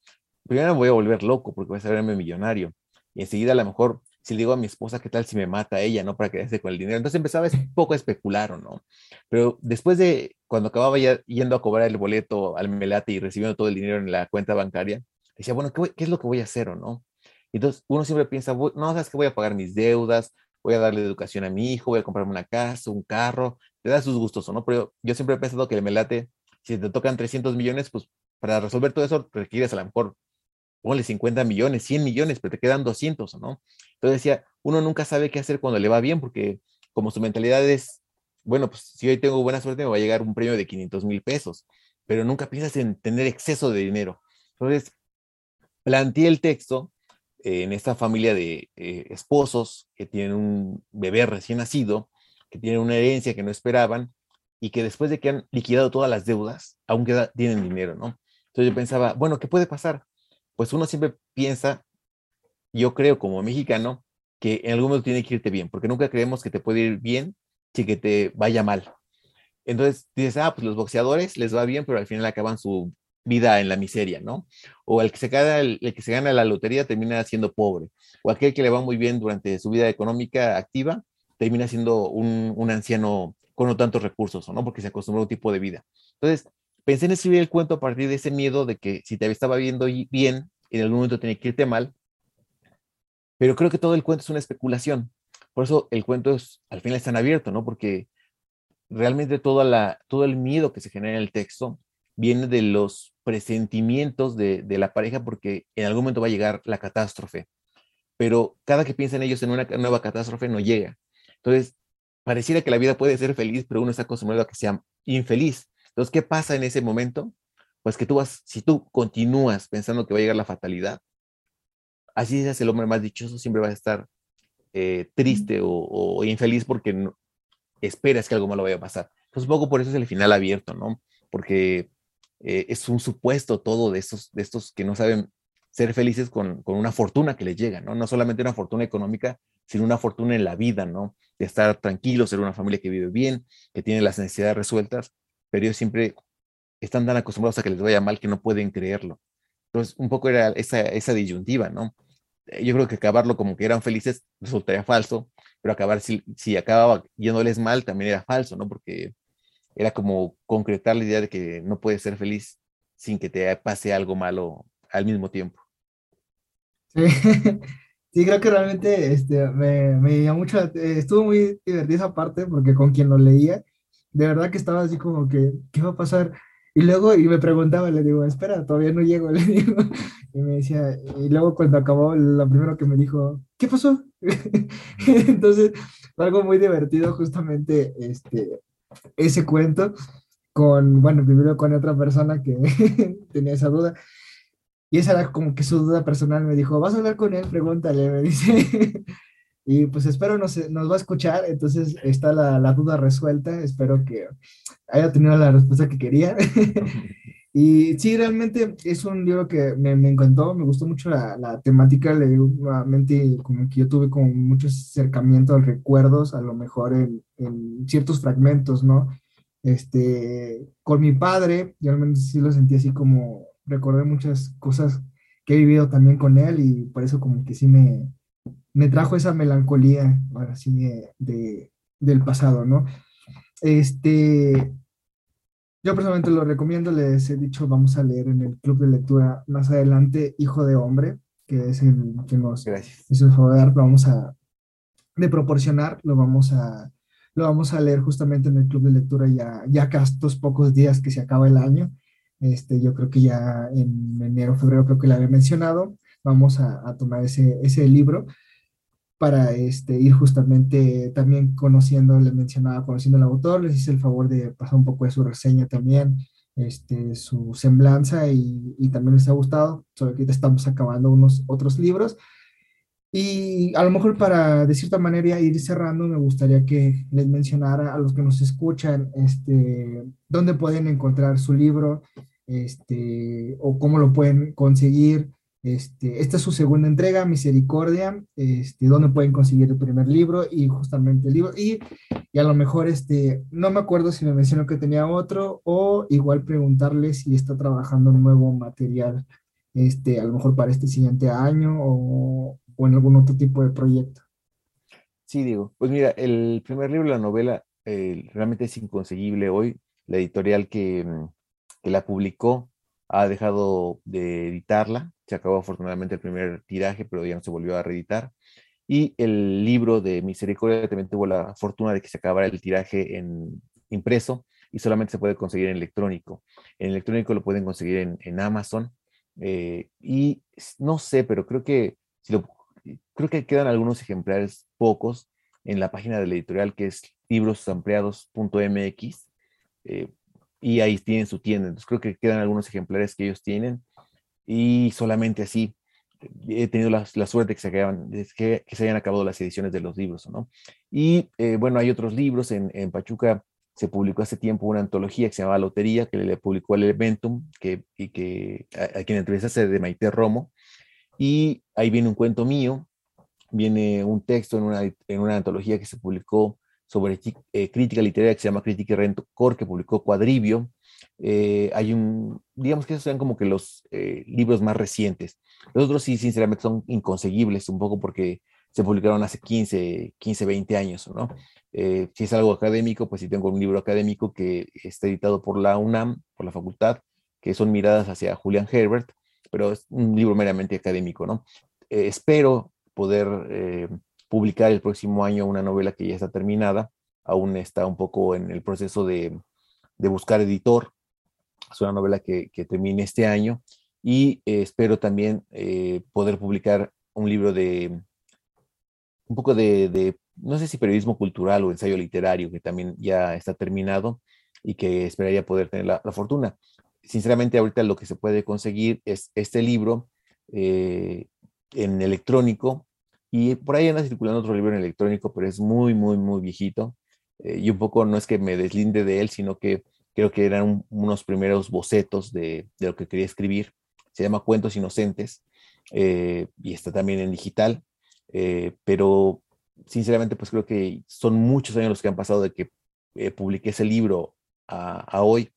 [SPEAKER 2] primero me voy a volver loco porque voy a saberme millonario. Y enseguida a lo mejor si le digo a mi esposa, ¿qué tal si me mata ella, no? Para quedarse con el dinero. Entonces empezaba un poco a especular, ¿no? Pero después de, cuando acababa ya yendo a cobrar el boleto al Melate y recibiendo todo el dinero en la cuenta bancaria, decía, bueno, ¿qué, es lo que voy a hacer o no? Entonces uno siempre piensa, no, sabes que voy a pagar mis deudas, voy a darle educación a mi hijo, voy a comprarme una casa, un carro, te da sus gustos, ¿o no? Pero yo siempre he pensado que el Melate, si te tocan 300 millones, pues para resolver todo eso requieres a lo mejor ponle 50 millones, 100 millones, pero te quedan 200, ¿no? Entonces decía, uno nunca sabe qué hacer cuando le va bien, porque como su mentalidad es, bueno, pues si hoy tengo buena suerte me va a llegar un premio de 500 mil pesos, pero nunca piensas en tener exceso de dinero. Entonces, planteé el texto en esta familia de eh, esposos que tienen un bebé recién nacido, que tienen una herencia que no esperaban y que después de que han liquidado todas las deudas, aún tienen dinero, ¿no? Entonces yo pensaba, bueno, ¿qué puede pasar? pues uno siempre piensa, yo creo como mexicano, que en algún momento tiene que irte bien, porque nunca creemos que te puede ir bien que te vaya mal. Entonces dices, ah, pues los boxeadores les va bien, pero al final acaban su vida en la miseria, ¿no? O el que se gana, el, que se gana la lotería termina siendo pobre, o aquel que le va muy bien durante su vida económica activa termina siendo un, un anciano con no tantos recursos, ¿no? Porque se acostumbró a un tipo de vida. Entonces, pensé en escribir el cuento a partir de ese miedo de que si te estaba viendo bien, en algún momento tenía que irte mal. Pero creo que todo el cuento es una especulación. Por eso el cuento es, al final es tan abierto, ¿no? Porque realmente toda la, todo el miedo que se genera en el texto viene de los presentimientos de, de la pareja porque en algún momento va a llegar la catástrofe. Pero cada que piensan ellos en una nueva catástrofe no llega. Entonces, pareciera que la vida puede ser feliz, pero uno está acostumbrado a que sea infeliz. Entonces, ¿qué pasa en ese momento? Pues que tú vas, si tú continúas pensando que va a llegar la fatalidad, así es el hombre más dichoso, siempre va a estar eh, triste o, infeliz porque no, esperas que algo malo vaya a pasar. Entonces, un poco por eso es el final abierto, ¿no? Porque eh, es un supuesto todo de estos, de estos que no saben ser felices con, con, una fortuna que les llega, ¿no? No solamente una fortuna económica, sino una fortuna en la vida, ¿no? De estar tranquilos, ser una familia que vive bien, que tiene las necesidades resueltas pero ellos siempre están tan acostumbrados a que les vaya mal que no pueden creerlo. Entonces, un poco era esa, esa disyuntiva, ¿no? Yo creo que acabarlo como que eran felices resultaría falso, pero acabar si, si acababa yéndoles mal también era falso, ¿no? Porque era como concretar la idea de que no puedes ser feliz sin que te pase algo malo al mismo tiempo.
[SPEAKER 1] Sí, sí creo que realmente este, me, me dio mucho, eh, estuvo muy divertida esa parte porque con quien lo leía, de verdad que estaba así como que, ¿qué va a pasar? Y luego, y me preguntaba, le digo, espera, todavía no llego, le digo, y me decía, y luego cuando acabó, lo primero que me dijo, ¿qué pasó? Entonces, algo muy divertido justamente este, ese cuento con, bueno, primero con otra persona que tenía esa duda. Y esa era como que su duda personal. Me dijo, ¿vas a hablar con él? Pregúntale, me dice. Y pues espero nos, nos va a escuchar. Entonces está la, la duda resuelta. Espero que haya tenido la respuesta que quería. y sí, realmente es un libro que me, me encantó. Me gustó mucho la, la temática. Le digo nuevamente como que yo tuve como mucho acercamiento a recuerdos, a lo mejor en, en ciertos fragmentos, ¿no? Este, con mi padre, yo al menos sí lo sentí así como recordé muchas cosas que he vivido también con él y por eso como que sí me, me trajo esa melancolía, ahora sí, de, del pasado, ¿no? Este, yo personalmente lo recomiendo, les he dicho, vamos a leer en el club de lectura más adelante Hijo de Hombre, que es el que nos es el favor de lo vamos a de proporcionar, lo vamos a lo vamos a leer justamente en el club de lectura ya, ya que estos pocos días que se acaba el año. Este, yo creo que ya en enero, febrero, creo que le había mencionado, vamos a, a tomar ese, ese libro para este, ir justamente también conociendo, le mencionaba, conociendo al autor, les hice el favor de pasar un poco de su reseña también, este, su semblanza y, también les ha gustado, solo que estamos acabando unos otros libros. Y a lo mejor para, de cierta manera, ir cerrando, me gustaría que les mencionara a los que nos escuchan, este, dónde pueden encontrar su libro, este, o cómo lo pueden conseguir. Este, esta es su segunda entrega, Misericordia, este, donde pueden conseguir el primer libro y justamente el libro. Y, y, a lo mejor, este, no me acuerdo si me mencionó que tenía otro o igual preguntarle si está trabajando nuevo material, este, a lo mejor para este siguiente año o, o en algún otro tipo de proyecto.
[SPEAKER 2] Sí, digo, pues mira, el primer libro, la novela, eh, realmente es inconseguible hoy. La editorial que, que la publicó ha dejado de editarla. Se acabó afortunadamente el primer tiraje, pero ya no se volvió a reeditar. Y el libro de Misericordia también tuvo la fortuna de que se acabara el tiraje en impreso y solamente se puede conseguir en electrónico. En electrónico lo pueden conseguir en, en Amazon. Eh, y no sé, pero creo que si lo, creo que quedan algunos ejemplares, pocos, en la página de la editorial que es librosampliados.mx. Eh, y ahí tienen su tienda. Entonces creo que quedan algunos ejemplares que ellos tienen y solamente así he tenido la, suerte que se, acaban, que, se hayan acabado las ediciones de los libros, ¿no? Y eh, bueno, hay otros libros. En, Pachuca se publicó hace tiempo una antología que se llama Lotería, que le publicó el Eventum, que, y que a, a quien entrevistaste de Maite Romo. Y ahí viene un cuento mío, viene un texto en una, en una antología que se publicó sobre eh, crítica literaria que se llama Crítica y que publicó Cuadribio. Eh, hay un, digamos que esos sean como que los eh, libros más recientes. Los otros sí, sinceramente, son inconseguibles, un poco porque se publicaron hace 15, 15 20 años, ¿no? Eh, si es algo académico, pues sí tengo un libro académico que está editado por la UNAM, por la facultad, que son miradas hacia Julian Herbert, pero es un libro meramente académico, ¿no? Eh, espero poder eh, publicar el próximo año una novela que ya está terminada, aún está un poco en el proceso de, de buscar editor, es una novela que, que termine este año y eh, espero también eh, poder publicar un libro de, un poco de, de, no sé si periodismo cultural o ensayo literario, que también ya está terminado y que esperaría poder tener la, la fortuna. Sinceramente, ahorita lo que se puede conseguir es este libro eh, en electrónico y por ahí anda circulando otro libro en electrónico, pero es muy, muy, muy viejito. Eh, y un poco no es que me deslinde de él, sino que creo que eran un, unos primeros bocetos de, de, lo que quería escribir. Se llama Cuentos Inocentes eh, y está también en digital. Eh, pero sinceramente, pues creo que son muchos años los que han pasado de que eh, publiqué ese libro a, a, hoy,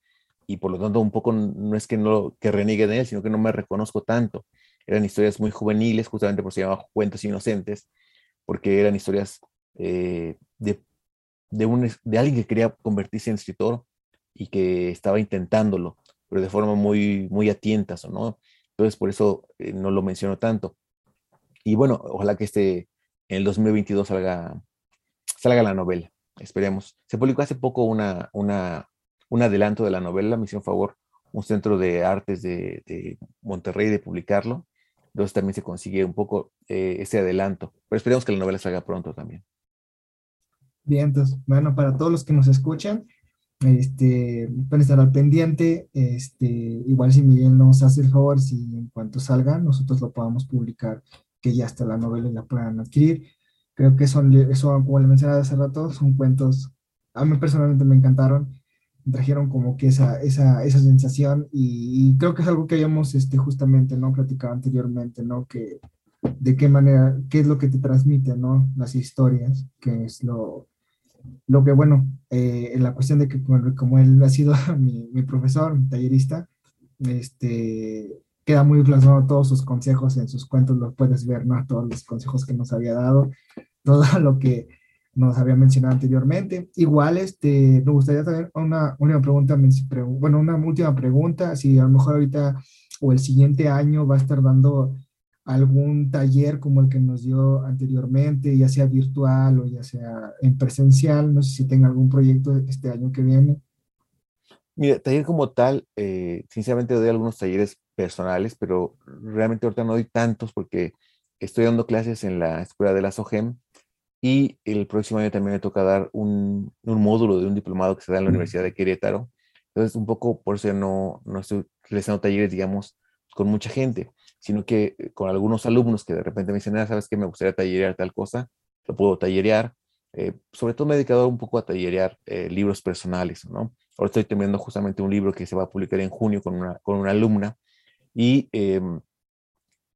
[SPEAKER 2] y por lo tanto un poco no es que no que reniegue de él, sino que no me reconozco tanto. Eran historias muy juveniles, justamente por eso se llamaban cuentos inocentes, porque eran historias eh, de, de, un, de alguien que quería convertirse en escritor y que estaba intentándolo, pero de forma muy, muy a tientas, ¿no? Entonces, por eso eh, no lo menciono tanto. Y bueno, ojalá que este, en el 2022 salga, salga la novela, esperemos. Se publicó hace poco una, una, un adelanto de la novela, me hicieron favor un centro de artes de, de Monterrey de publicarlo. Entonces también se consigue un poco eh, ese adelanto. Pero esperemos que la novela salga pronto también.
[SPEAKER 1] Bien, entonces, bueno, para todos los que nos escuchan, este, pueden estar al pendiente. Este, igual si Miguel nos hace el favor, si en cuanto salga, nosotros lo podamos publicar, que ya está la novela y la puedan adquirir. Creo que son, eso, como le mencionaba hace rato, son cuentos, a mí personalmente me encantaron trajeron como que esa, esa, esa sensación y, creo que es algo que habíamos este, justamente, ¿no? Platicado anteriormente, ¿no? Que de qué manera, qué es lo que te transmite, ¿no? Las historias, que es lo, lo que, bueno, eh, en la cuestión de que como, él ha sido mi, profesor, mi tallerista, este, queda muy plasmado todos sus consejos en sus cuentos, los puedes ver, ¿no? Todos los consejos que nos había dado, todo lo que nos había mencionado anteriormente. Igual, este, me gustaría tener una última pregunta, bueno, una última pregunta, si a lo mejor ahorita o el siguiente año va a estar dando algún taller como el que nos dio anteriormente, ya sea virtual o ya sea en presencial, no sé si tenga algún proyecto este año que viene.
[SPEAKER 2] Mira, taller como tal, eh, sinceramente doy algunos talleres personales, pero realmente ahorita no doy tantos porque estoy dando clases en la escuela de la SOGEM, y el próximo año también me toca dar un, un, módulo de un diplomado que se da en la Universidad de Querétaro. Entonces, un poco por eso no, no estoy realizando talleres, digamos, con mucha gente, sino que eh, con algunos alumnos que de repente me dicen, ah, ¿sabes qué? Me gustaría tallerear tal cosa, lo puedo tallerear. Eh, sobre todo me he dedicado un poco a tallerear eh, libros personales, ¿no? Ahora estoy terminando justamente un libro que se va a publicar en junio con una, con una alumna y em,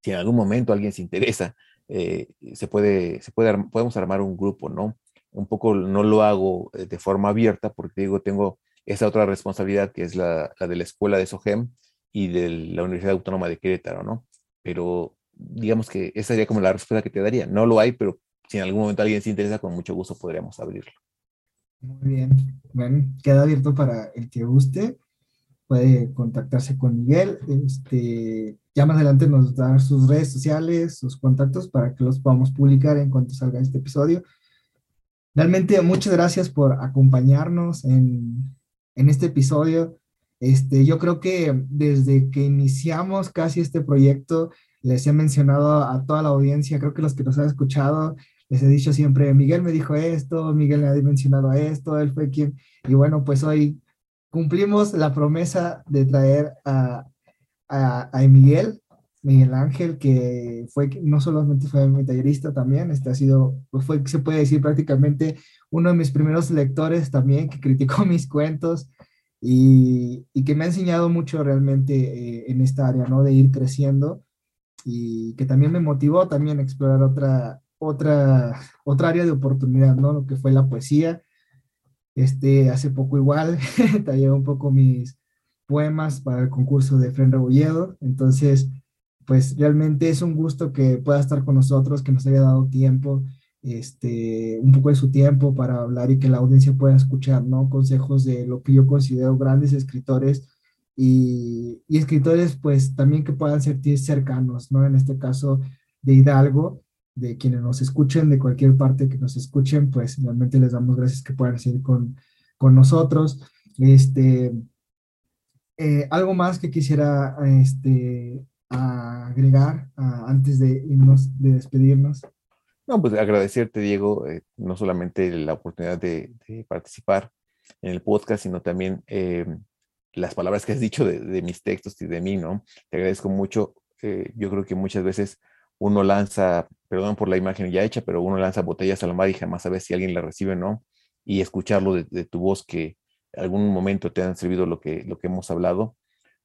[SPEAKER 2] si en algún momento alguien se interesa eh, se puede, se puede, podemos armar un grupo, ¿no? Un poco no lo hago eh, de forma abierta porque digo, tengo esa otra responsabilidad que es la, la de la escuela de SOGEM y de la Universidad Autónoma de Querétaro, ¿no? Pero digamos que esa sería como la respuesta que te daría. No lo hay, pero si en algún momento alguien se interesa, con mucho gusto podríamos abrirlo.
[SPEAKER 1] Muy bien. Bueno, queda abierto para el que guste. Puede contactarse con Miguel. Este, ya más adelante nos da sus redes sociales, sus contactos para que los podamos publicar en cuanto salga este episodio. Realmente muchas gracias por acompañarnos en, en este episodio. Este, yo creo que desde que iniciamos casi este proyecto, les he mencionado a toda la audiencia, creo que los que nos han escuchado, les he dicho siempre, Miguel me dijo esto, Miguel me ha mencionado esto, él fue quien, y bueno, pues hoy cumplimos la promesa de traer a, a, Miguel, Miguel Ángel, que fue, no solamente fue mi tallerista también, este ha sido, pues fue, se puede decir prácticamente uno de mis primeros lectores también, que criticó mis cuentos y, que me ha enseñado mucho realmente eh, en esta área, ¿no? De ir creciendo y que también me motivó también a explorar otra, otra, otra área de oportunidad, ¿no? Lo que fue la poesía. Este, hace poco igual, tallé un poco mis, poemas para el concurso de Fren Rebolledo. Entonces, pues realmente es un gusto que pueda estar con nosotros, que nos haya dado tiempo, este, un poco de su tiempo para hablar y que la audiencia pueda escuchar, ¿no? Consejos de lo que yo considero grandes escritores y, y escritores, pues también que puedan sentir cercanos, ¿no? En este caso de Hidalgo, de quienes nos escuchen, de cualquier parte que nos escuchen, pues realmente les damos gracias que puedan seguir con, con nosotros. Este, eh, ¿Algo más que quisiera este, agregar antes de irnos, de despedirnos?
[SPEAKER 2] No, pues agradecerte, Diego, eh, no solamente la oportunidad de, participar en el podcast, sino también eh, las palabras que has dicho de, mis textos y de mí, ¿no? Te agradezco mucho. yo creo que muchas veces uno lanza, perdón por la imagen ya hecha, pero uno lanza botellas al mar y jamás sabe si alguien la recibe o no. Y escucharlo de tu voz que, algún momento te han servido lo que, lo que hemos hablado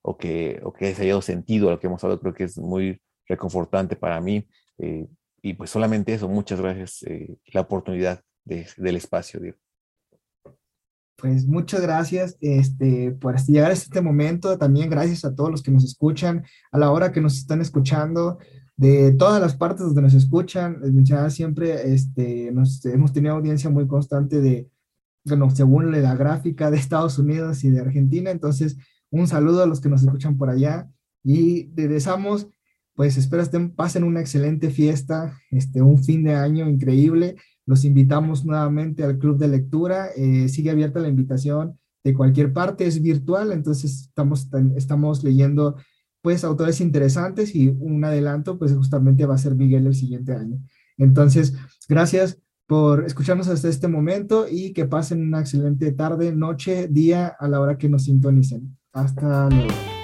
[SPEAKER 2] o que, o que has hallado sentido a lo que hemos hablado, creo que es muy reconfortante para mí. Eh, y pues solamente eso, muchas gracias, eh, la oportunidad del espacio, Diego.
[SPEAKER 1] pues muchas gracias este, por llegar a este momento. También gracias a todos los que nos escuchan, a la hora que nos están escuchando, de todas las partes donde nos escuchan. Mencionaba siempre, este, nos, hemos tenido audiencia muy constante de, bueno, según la gráfica de Estados Unidos y de Argentina. Entonces, un saludo a los que nos escuchan por allá y les deseamos, pues espero estén, pasen una excelente fiesta, este, un fin de año increíble los invitamos nuevamente al club de lectura. Eh, sigue abierta la invitación de cualquier parte, es virtual, entonces estamos, estamos leyendo pues autores interesantes y un adelanto pues justamente va a ser Miguel el siguiente año. Entonces, gracias por escucharnos hasta este momento y que pasen una excelente tarde, noche, día a la hora que nos sintonicen. Hasta luego.